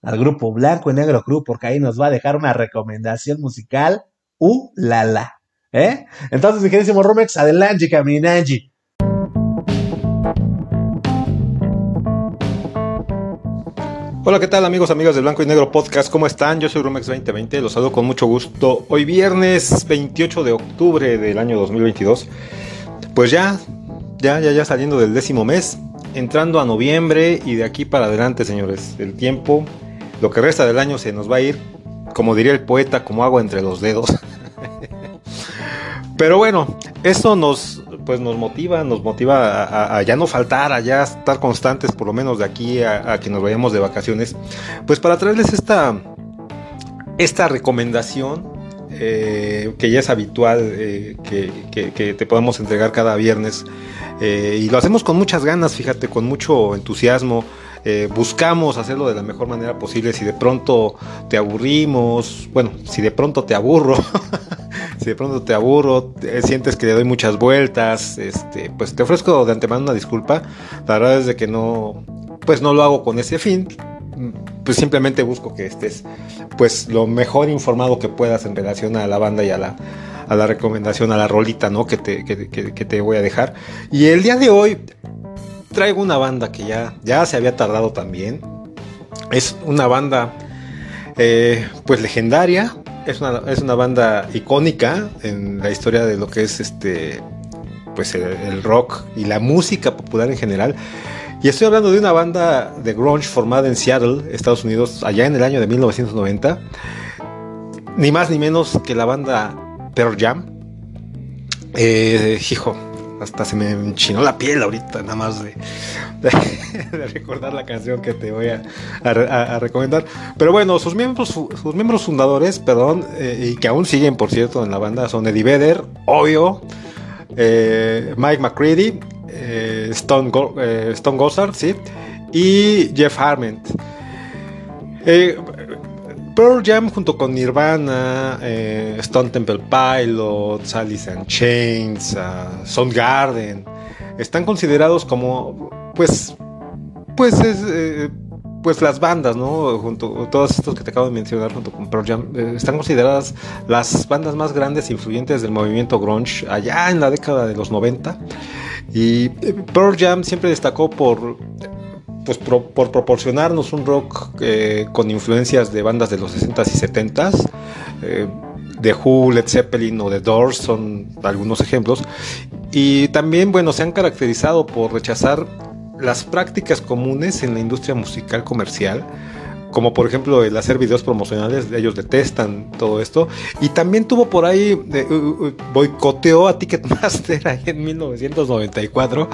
al grupo Blanco y Negro Crew, porque ahí nos va a dejar una recomendación musical. ¡Uh, la! ¿Eh? Entonces, mi queridísimo Romex, adelante, Caminanji. Hola, ¿qué tal amigos, amigas del Blanco y Negro Podcast? ¿Cómo están? Yo soy Rumex 2020, los saludo con mucho gusto. Hoy viernes 28 de octubre del año 2022. Pues ya, ya, ya, ya saliendo del décimo mes, entrando a noviembre y de aquí para adelante, señores. El tiempo, lo que resta del año se nos va a ir, como diría el poeta, como agua entre los dedos. Pero bueno, esto nos, pues nos motiva, nos motiva a, ya no faltar, a ya estar constantes, por lo menos de aquí a, que nos vayamos de vacaciones, pues para traerles esta, esta recomendación eh, que ya es habitual eh, que, que, que, te podamos entregar cada viernes eh, y lo hacemos con muchas ganas, fíjate, con mucho entusiasmo. Eh, buscamos hacerlo de la mejor manera posible. Si de pronto te aburrimos, bueno, si de pronto te aburro, si de pronto te aburro, eh, sientes que le doy muchas vueltas, este, pues te ofrezco de antemano una disculpa. La verdad es de que no, pues no lo hago con ese fin. Pues simplemente busco que estés, pues lo mejor informado que puedas en relación a la banda y a la, a la recomendación, a la rolita, ¿no? Que te, que, que, que te voy a dejar. Y el día de hoy traigo una banda que ya, ya se había tardado también. Es una banda eh, pues legendaria. Es una, es una, banda icónica en la historia de lo que es este pues el, rock y la música popular en general. Y estoy hablando de una banda de grunge formada en Seattle, Estados Unidos, allá en el año de 1990. Ni más ni menos que la banda Pearl Jam. Eh, hijo, hasta se me enchinó la piel ahorita, nada más de, recordar la canción que te voy a, recomendar. Pero bueno, sus miembros, sus miembros fundadores, perdón, eh, y que aún siguen, por cierto, en la banda, son Eddie Vedder, obvio, eh, Mike McCready, eh, Stone, Go Stone Gossard, ¿sí? y Jeff Harment. Pearl Jam junto con Nirvana, eh, Stone Temple Pilots, Alice and Chains, uh, Soundgarden, están considerados como, pues, pues es, eh, pues las bandas, ¿no? Junto todos estos que te acabo de mencionar junto con Pearl Jam, eh, están consideradas las bandas más grandes e influyentes del movimiento grunge allá en la década de los 90. Y Pearl Jam siempre destacó por pues por proporcionarnos un rock eh, con influencias de bandas de los 60s y 70s. Eh, The Who, Led Zeppelin o The Doors son algunos ejemplos. Y también, bueno, se han caracterizado por rechazar las prácticas comunes en la industria musical comercial, como por ejemplo el hacer videos promocionales, ellos detestan todo esto. Y también tuvo por ahí, eh, boicoteó a Ticketmaster en 1994,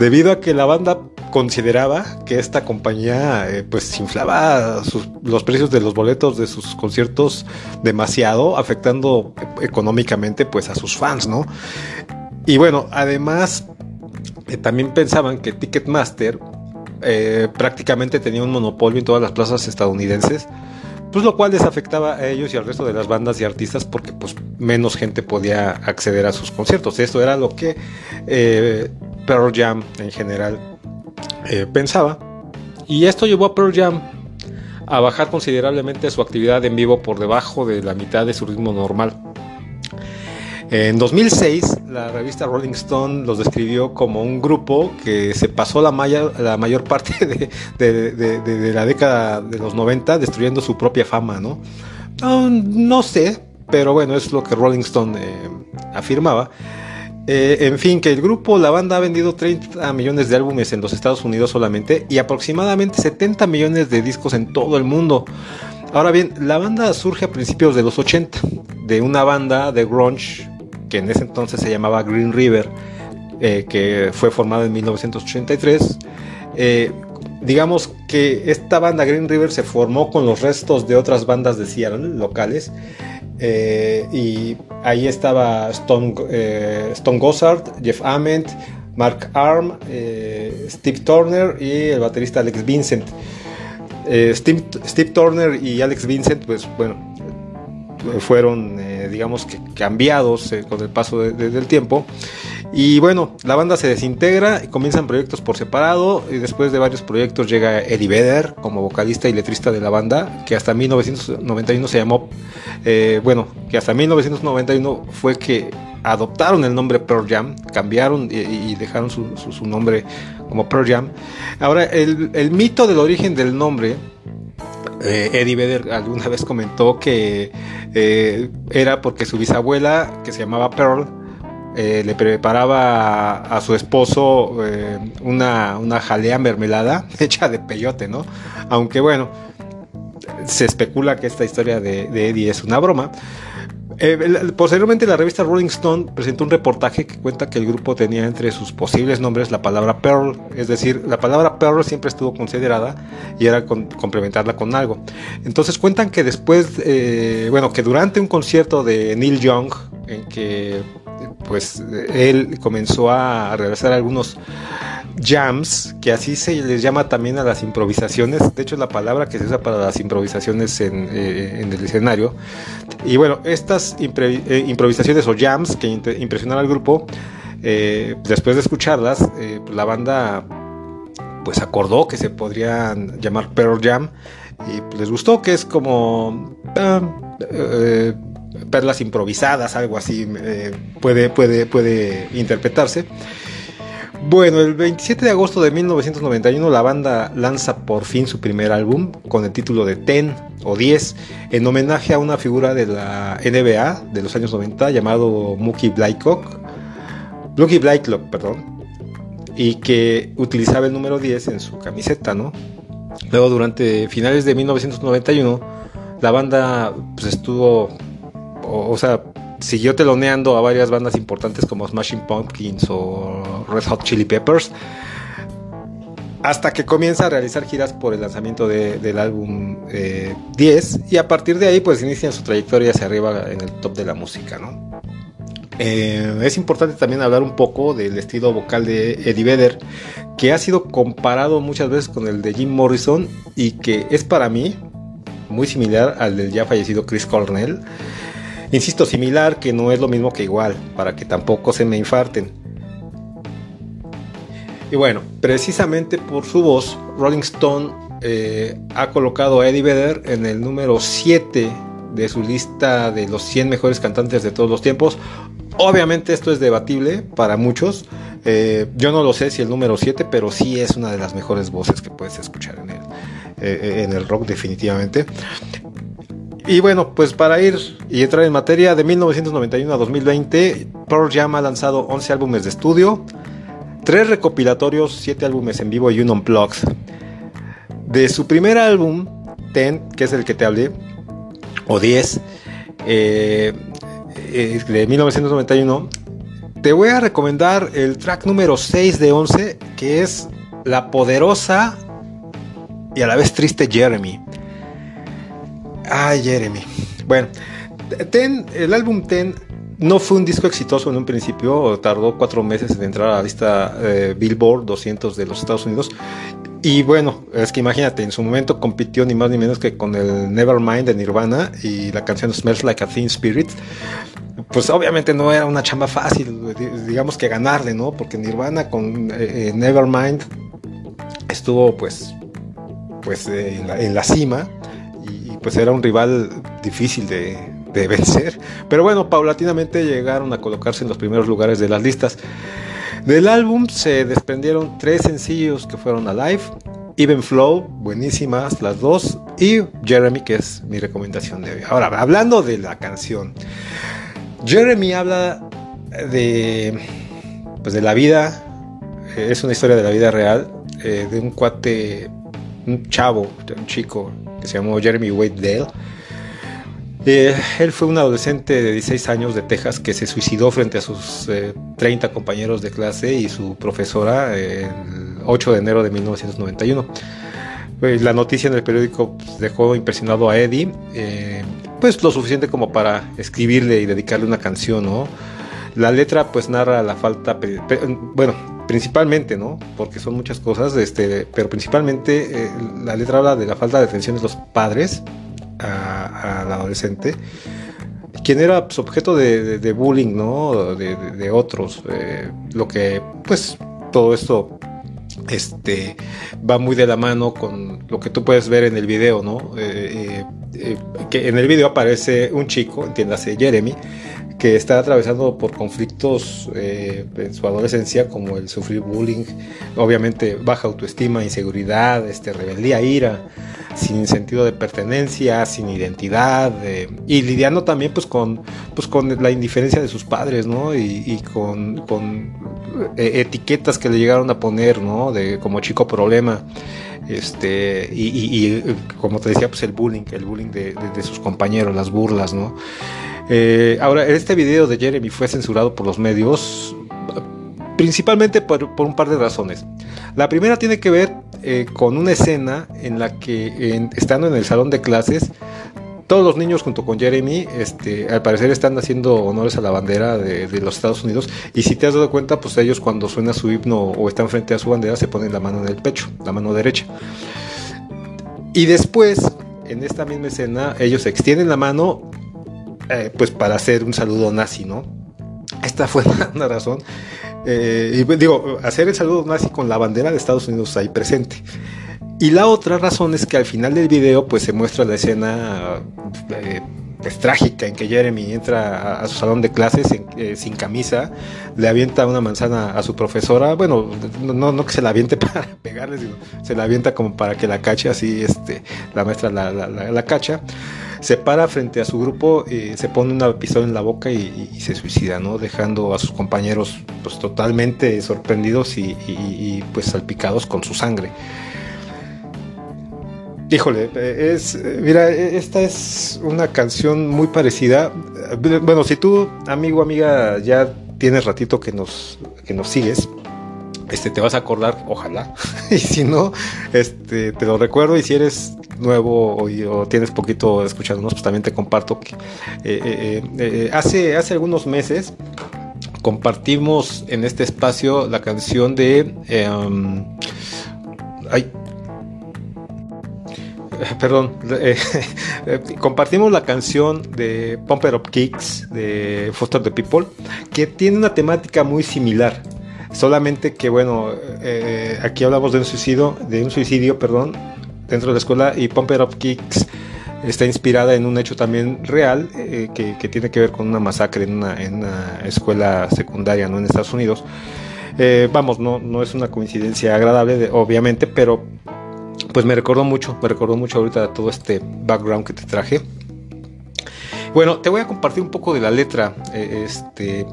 debido a que la banda consideraba que esta compañía eh, pues inflaba los precios de los boletos de sus conciertos demasiado, afectando económicamente pues a sus fans, ¿no? Y bueno, además eh, también pensaban que Ticketmaster eh, prácticamente tenía un monopolio en todas las plazas estadounidenses, pues lo cual les afectaba a ellos y al resto de las bandas y artistas porque pues menos gente podía acceder a sus conciertos. Esto era lo que Pearl Jam en general eh, pensaba. Y esto llevó a Pearl Jam a bajar considerablemente su actividad en vivo por debajo de la mitad de su ritmo normal. En 2006, la revista Rolling Stone los describió como un grupo que se pasó la, mayor parte de, la década de los 90 destruyendo su propia fama, ¿no? No, sé, pero bueno, es lo que Rolling Stone eh, afirmaba. Eh, en fin, que el grupo, la banda ha vendido 30 millones de álbumes en los Estados Unidos solamente y aproximadamente 70 millones de discos en todo el mundo. Ahora bien, la banda surge a principios de los 80, de una banda de grunge que en ese entonces se llamaba Green River, eh, que fue formada en 1983. Eh, digamos que esta banda Green River se formó con los restos de otras bandas de Seattle locales eh, y ahí estaba Stone, eh, Stone Gossard, Jeff Ament, Mark Arm, eh, Steve Turner y el baterista Alex Vincent. Steve, Turner y Alex Vincent, pues bueno, fueron, digamos cambiados con el paso del tiempo. Y bueno, la banda se desintegra y comienzan proyectos por separado. Y después de varios proyectos llega Eddie Vedder como vocalista y letrista de la banda, que hasta 1991 se llamó. Eh, bueno, que hasta 1991 fue que adoptaron el nombre Pearl Jam, cambiaron y, dejaron su, nombre como Pearl Jam. Ahora, el, mito del origen del nombre eh, Eddie Vedder alguna vez comentó que eh, era porque su bisabuela, que se llamaba Pearl, eh, le preparaba a, su esposo eh, una, jalea mermelada hecha de peyote, ¿no? Aunque bueno, se especula que esta historia de, Eddie es una broma. Eh, posteriormente la revista Rolling Stone presentó un reportaje que cuenta que el grupo tenía entre sus posibles nombres la palabra Pearl, es decir, la palabra Pearl siempre estuvo considerada y era complementarla con algo. Entonces cuentan que después, bueno, que durante un concierto de Neil Young, en que pues él comenzó a realizar algunos jams, que así se les llama también a las improvisaciones, de hecho es la palabra que se usa para las improvisaciones en, eh, el escenario. Y bueno, estas eh, improvisaciones o jams que impresionaron al grupo, eh, después de escucharlas, pues la banda pues acordó que se podrían llamar Pearl Jam y les gustó que es como... Perlas improvisadas, algo así eh, puede, puede, puede interpretarse. Bueno, el 27 de agosto de 1991 la banda lanza por fin su primer álbum con el título de Ten o 10 en homenaje a una figura de la NBA de los años 90 llamado Mookie Blacklock, Mookie Blacklock, perdón, y que utilizaba el número 10 en su camiseta, ¿no? Luego durante finales de 1991 la banda pues, estuvo o, sea, siguió teloneando a varias bandas importantes como Smashing Pumpkins o Red Hot Chili Peppers. Hasta que comienza a realizar giras por el lanzamiento del álbum 10 eh, y a partir de ahí pues inician su trayectoria hacia arriba en el top de la música, ¿no? Eh, es importante también hablar un poco del estilo vocal de Eddie Vedder, que ha sido comparado muchas veces con el de Jim Morrison y que es para mí muy similar al del ya fallecido Chris Cornell. Insisto, similar, que no es lo mismo que igual, para que tampoco se me infarten. Y bueno, precisamente por su voz, Rolling Stone eh, ha colocado a Eddie Vedder en el número 7 de su lista de los 100 mejores cantantes de todos los tiempos. Obviamente esto es debatible para muchos. Eh, yo no lo sé si el número 7, pero sí es una de las mejores voces que puedes escuchar en el, eh, en el rock definitivamente. Y bueno, pues para ir y entrar en materia, de 1991 a 2020, Pearl Jam ha lanzado 11 álbumes de estudio, 3 recopilatorios, 7 álbumes en vivo y un unplugged. De su primer álbum, Ten, que es el que te hablé, o 10, eh, eh, de 1991, te voy a recomendar el track número 6 de 11, que es la poderosa y a la vez triste Jeremy. Ay, Jeremy. Bueno, el álbum Ten no fue un disco exitoso en un principio, tardó cuatro meses en entrar a la lista eh, Billboard 200 de los Estados Unidos. Y bueno, es que imagínate, en su momento compitió ni más ni menos que con el Nevermind de Nirvana y la canción Smells Like a Teen Spirit. Pues obviamente no era una chamba fácil, digamos que ganarle, ¿no? Porque Nirvana con eh, eh, Nevermind estuvo pues, pues en la cima pues era un rival difícil de, de vencer. Pero bueno, paulatinamente llegaron a colocarse en los primeros lugares de las listas. Del álbum se desprendieron tres sencillos que fueron Alive, Even Flow, buenísimas las dos, y Jeremy, que es mi recomendación de hoy. Ahora, hablando de la canción, Jeremy habla de, pues de la vida, eh, es una historia de la vida real, eh, de un cuate, un chavo, un chico que se llamó Jeremy Wade Dale eh, él fue un adolescente de 16 años de Texas que se suicidó frente a sus 30 eh, compañeros de clase y su profesora el 8 de enero de 1991. Pues, la noticia en el periódico pues, dejó impresionado a Eddie, eh, pues lo suficiente como para escribirle y dedicarle una canción, ¿no? La letra pues narra la falta, bueno, principalmente, ¿no? Porque son muchas cosas, este, pero principalmente la letra habla de la falta de atención de los padres al adolescente, quien era pues, objeto de, bullying, ¿no? De, otros. Eh, lo que, pues, todo esto este, va muy de la mano con lo que tú puedes ver en el video, ¿no? Eh, eh, que en el video aparece un chico, entiéndase Jeremy, que está atravesando por conflictos en su adolescencia, como el sufrir bullying, obviamente baja autoestima, inseguridad, este, rebeldía, ira sin sentido de pertenencia, sin identidad, y lidiando también pues con, pues con la indiferencia de sus padres, ¿no? Y, con, eh, etiquetas que le llegaron a poner, ¿no? De como chico problema, este, y, como te decía, pues el bullying, el bullying de, sus compañeros, las burlas, ¿no? Eh, ahora, este video de Jeremy fue censurado por los medios principalmente por, un par de razones. La primera tiene que ver eh, con una escena en la que estando en el salón de clases, todos los niños junto con Jeremy, este, al parecer están haciendo honores a la bandera de, los Estados Unidos. Y si te has dado cuenta, pues ellos cuando suena su himno o están frente a su bandera, se ponen la mano en el pecho, la mano derecha. Y después, en esta misma escena, ellos extienden la mano, eh, pues para hacer un saludo nazi, ¿no? Esta fue una razón. Eh, y pues, digo, hacer el saludo nazi con la bandera de Estados Unidos ahí presente. Y la otra razón es que al final del video pues se muestra la escena eh, pues, trágica en que Jeremy entra a, su salón de clases eh, sin camisa, le avienta una manzana a su profesora, bueno, no, no que se la aviente para pegarle, sino se la avienta como para que la cache, así este, la maestra la, la cacha se para frente a su grupo, eh, se pone una pistola en la boca y, se suicida, ¿no? Dejando a sus compañeros pues totalmente sorprendidos y, pues salpicados con su sangre. Híjole, es, mira, esta es una canción muy parecida. Bueno, si tú, amigo, amiga, ya tienes ratito que nos, que nos sigues, este, te vas a acordar, ojalá. y si no, este, te lo recuerdo. Y si eres nuevo o, tienes poquito escuchándonos, pues también te comparto que eh, eh, eh, hace, hace algunos meses compartimos en este espacio la canción de... Em, ay, perdón, compartimos la canción de Pumper Up Kicks de Foster the People, que tiene una temática muy similar. Solamente que, bueno, aquí hablamos de un suicidio, de un suicidio, perdón, dentro de la escuela y Pump It Up Kicks está inspirada en un hecho también real eh, que, tiene que ver con una masacre en una, escuela secundaria ¿no? en Estados Unidos. Eh, vamos, no, es una coincidencia agradable, obviamente, pero pues me recordó mucho, me recordó mucho ahorita todo este background que te traje. Bueno, te voy a compartir un poco de la letra. Eh, este,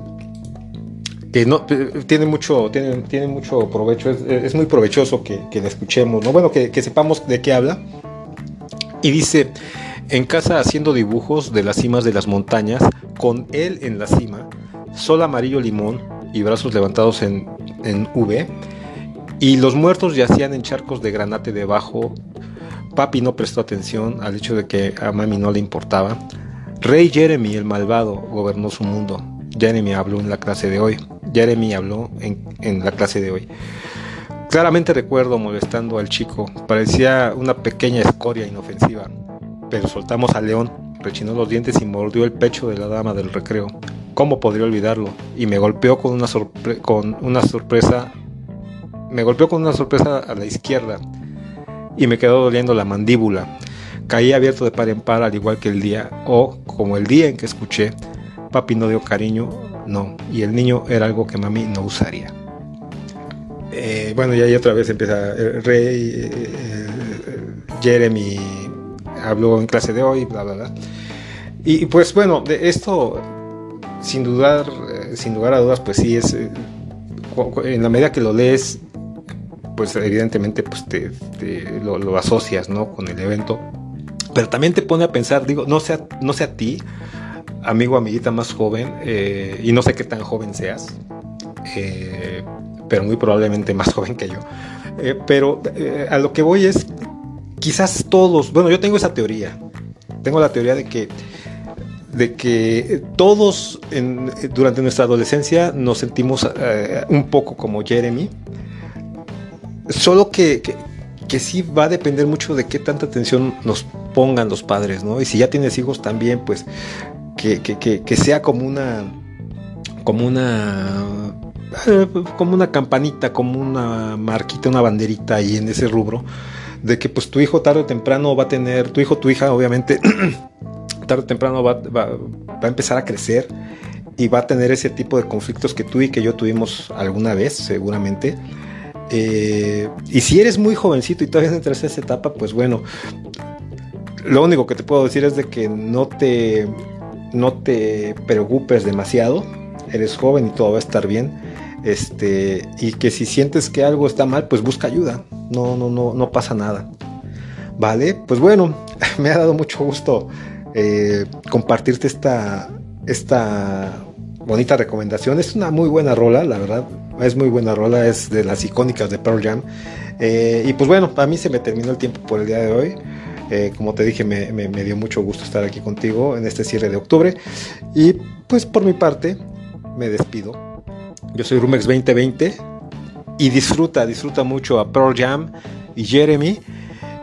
que no tiene mucho, tiene, tiene mucho provecho, es, muy provechoso que, que, escuchemos, ¿no? Bueno, que, que, sepamos de qué habla. Y dice, en casa haciendo dibujos de las cimas de las montañas, con él en la cima, sol amarillo limón y brazos levantados en, en V, y los muertos yacían en charcos de granate debajo. Papi no prestó atención al hecho de que a mami no le importaba. Rey Jeremy, el malvado, gobernó su mundo. Jeremy habló en la clase de hoy. Jeremy habló en, en la clase de hoy. Claramente recuerdo molestando al chico. Parecía una pequeña escoria inofensiva. Pero soltamos al león, rechinó los dientes y mordió el pecho de la dama del recreo. ¿Cómo podría olvidarlo? Y me golpeó con una, con una sorpresa. Me golpeó con una sorpresa a la izquierda. Y me quedó doliendo la mandíbula. Caí abierto de par en par al igual que el día, o como el día en que escuché, papi no dio cariño, no, y el niño era algo que mami no usaría. Eh, bueno, y ahí otra vez empieza el rey, eh, eh, Jeremy habló en clase de hoy, bla, bla, bla. Y, pues bueno, de esto, sin dudar, sin lugar a dudas, pues sí es, en la medida que lo lees, pues evidentemente pues te, lo, lo, asocias, ¿no? Con el evento. Pero también te pone a pensar, digo, no sea, no sea a ti, amigo amiguita más joven, eh, y no sé qué tan joven seas, eh, pero muy probablemente más joven que yo. Eh, pero a lo que voy es, quizás todos, bueno, yo tengo esa teoría, tengo la teoría de que de que todos durante nuestra adolescencia nos sentimos un poco como Jeremy, solo que, que sí va a depender mucho de qué tanta atención nos pongan los padres, ¿no? Y si ya tienes hijos también, pues que, sea como una, como una, eh, como una campanita, como una marquita, una banderita ahí en ese rubro, de que pues tu hijo tarde o temprano va a tener, tu hijo, tu hija, obviamente, tarde o temprano va, va, a empezar a crecer y va a tener ese tipo de conflictos que tú y que yo tuvimos alguna vez, seguramente. Eh, y si eres muy jovencito y todavía entras en esa etapa, pues bueno, lo único que te puedo decir es de que no te, no te preocupes demasiado. Eres joven y todo va a estar bien. Este, y que si sientes que algo está mal, pues busca ayuda. No, no, no, no pasa nada. Vale, pues bueno, me ha dado mucho gusto eh, compartirte esta, esta bonita recomendación. Es una muy buena rola, la verdad. Es muy buena rola, es de las icónicas de Pearl Jam. Eh, y pues bueno, a mí se me terminó el tiempo por el día de hoy. Eh, como te dije, me, dio mucho gusto estar aquí contigo en este cierre de octubre. Y pues por mi parte, me despido. Yo soy Rumex 2020 y disfruta, disfruta mucho a Pearl Jam y Jeremy.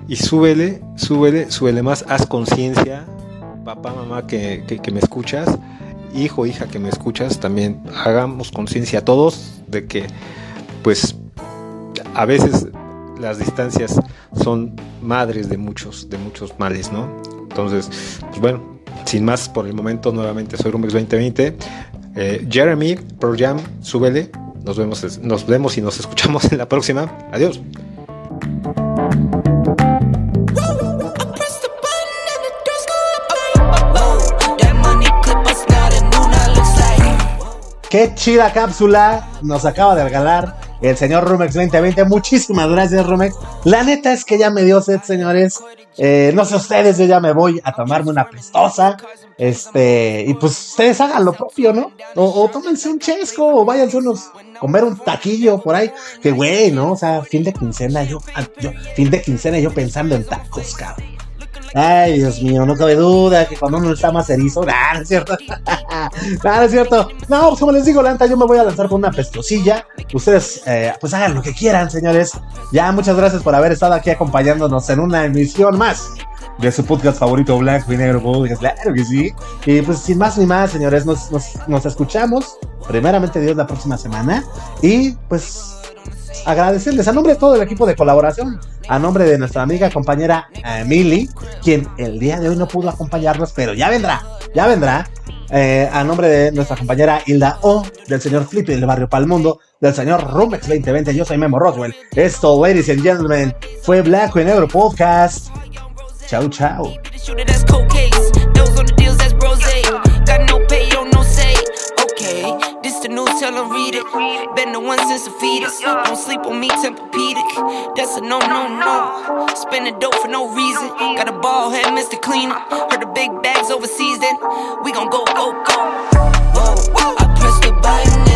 Y súbele, súbele, súbele más, haz conciencia, papá, mamá que, que me escuchas hijo, hija que me escuchas, también hagamos conciencia a todos de que pues a veces las distancias son madres de muchos, de muchos males, ¿no? Entonces, pues bueno, sin más por el momento, nuevamente soy Rumex 2020. Eh, Jeremy, Pro Jam, súbele. Nos vemos, nos vemos y nos escuchamos en la próxima. Adiós. Qué chida cápsula nos acaba de regalar el señor Rumex 2020. Muchísimas gracias, Rumex. La neta es que ya me dio sed, señores. Eh, no sé ustedes, yo ya me voy a tomarme una pestosa. Este, y pues ustedes hagan lo propio, ¿no? O, tómense un chesco, o váyanse unos, comer un taquillo por ahí. Que güey, ¿no? O sea, fin de quincena, yo, yo fin de quincena, yo pensando en tacos, cabrón. Ay, Dios mío, no cabe duda que cuando uno está más erizo, ah, no es cierto. no, es cierto. No, pues como les digo, Lanta, yo me voy a lanzar con una pestosilla. Ustedes, eh, pues hagan lo que quieran, señores. Ya, muchas gracias por haber estado aquí acompañándonos en una emisión más de su podcast favorito, Blanco y Negro Claro que sí. Y pues sin más ni más, señores, nos, nos escuchamos. Primeramente, Dios, la próxima semana. Y pues agradecerles a nombre de todo el equipo de colaboración, a nombre de nuestra amiga compañera Emily, quien el día de hoy no pudo acompañarnos, pero ya vendrá, ya vendrá. Eh, a nombre de nuestra compañera Hilda O, del señor Flippy del barrio Palmundo, del señor Rumex 2020, yo soy Memo Roswell. Esto, ladies and gentlemen, fue Blanco y Negro Podcast. Chau, chau. Read it. Been the one since the fetus. Don't sleep on me, Tempur-Pedic. That's a no, no, no. Spending dope for no reason. Got a ball head, Mr. Cleaner. Heard the big bags overseas, then we gon' go, go, go. Whoa, I press the button.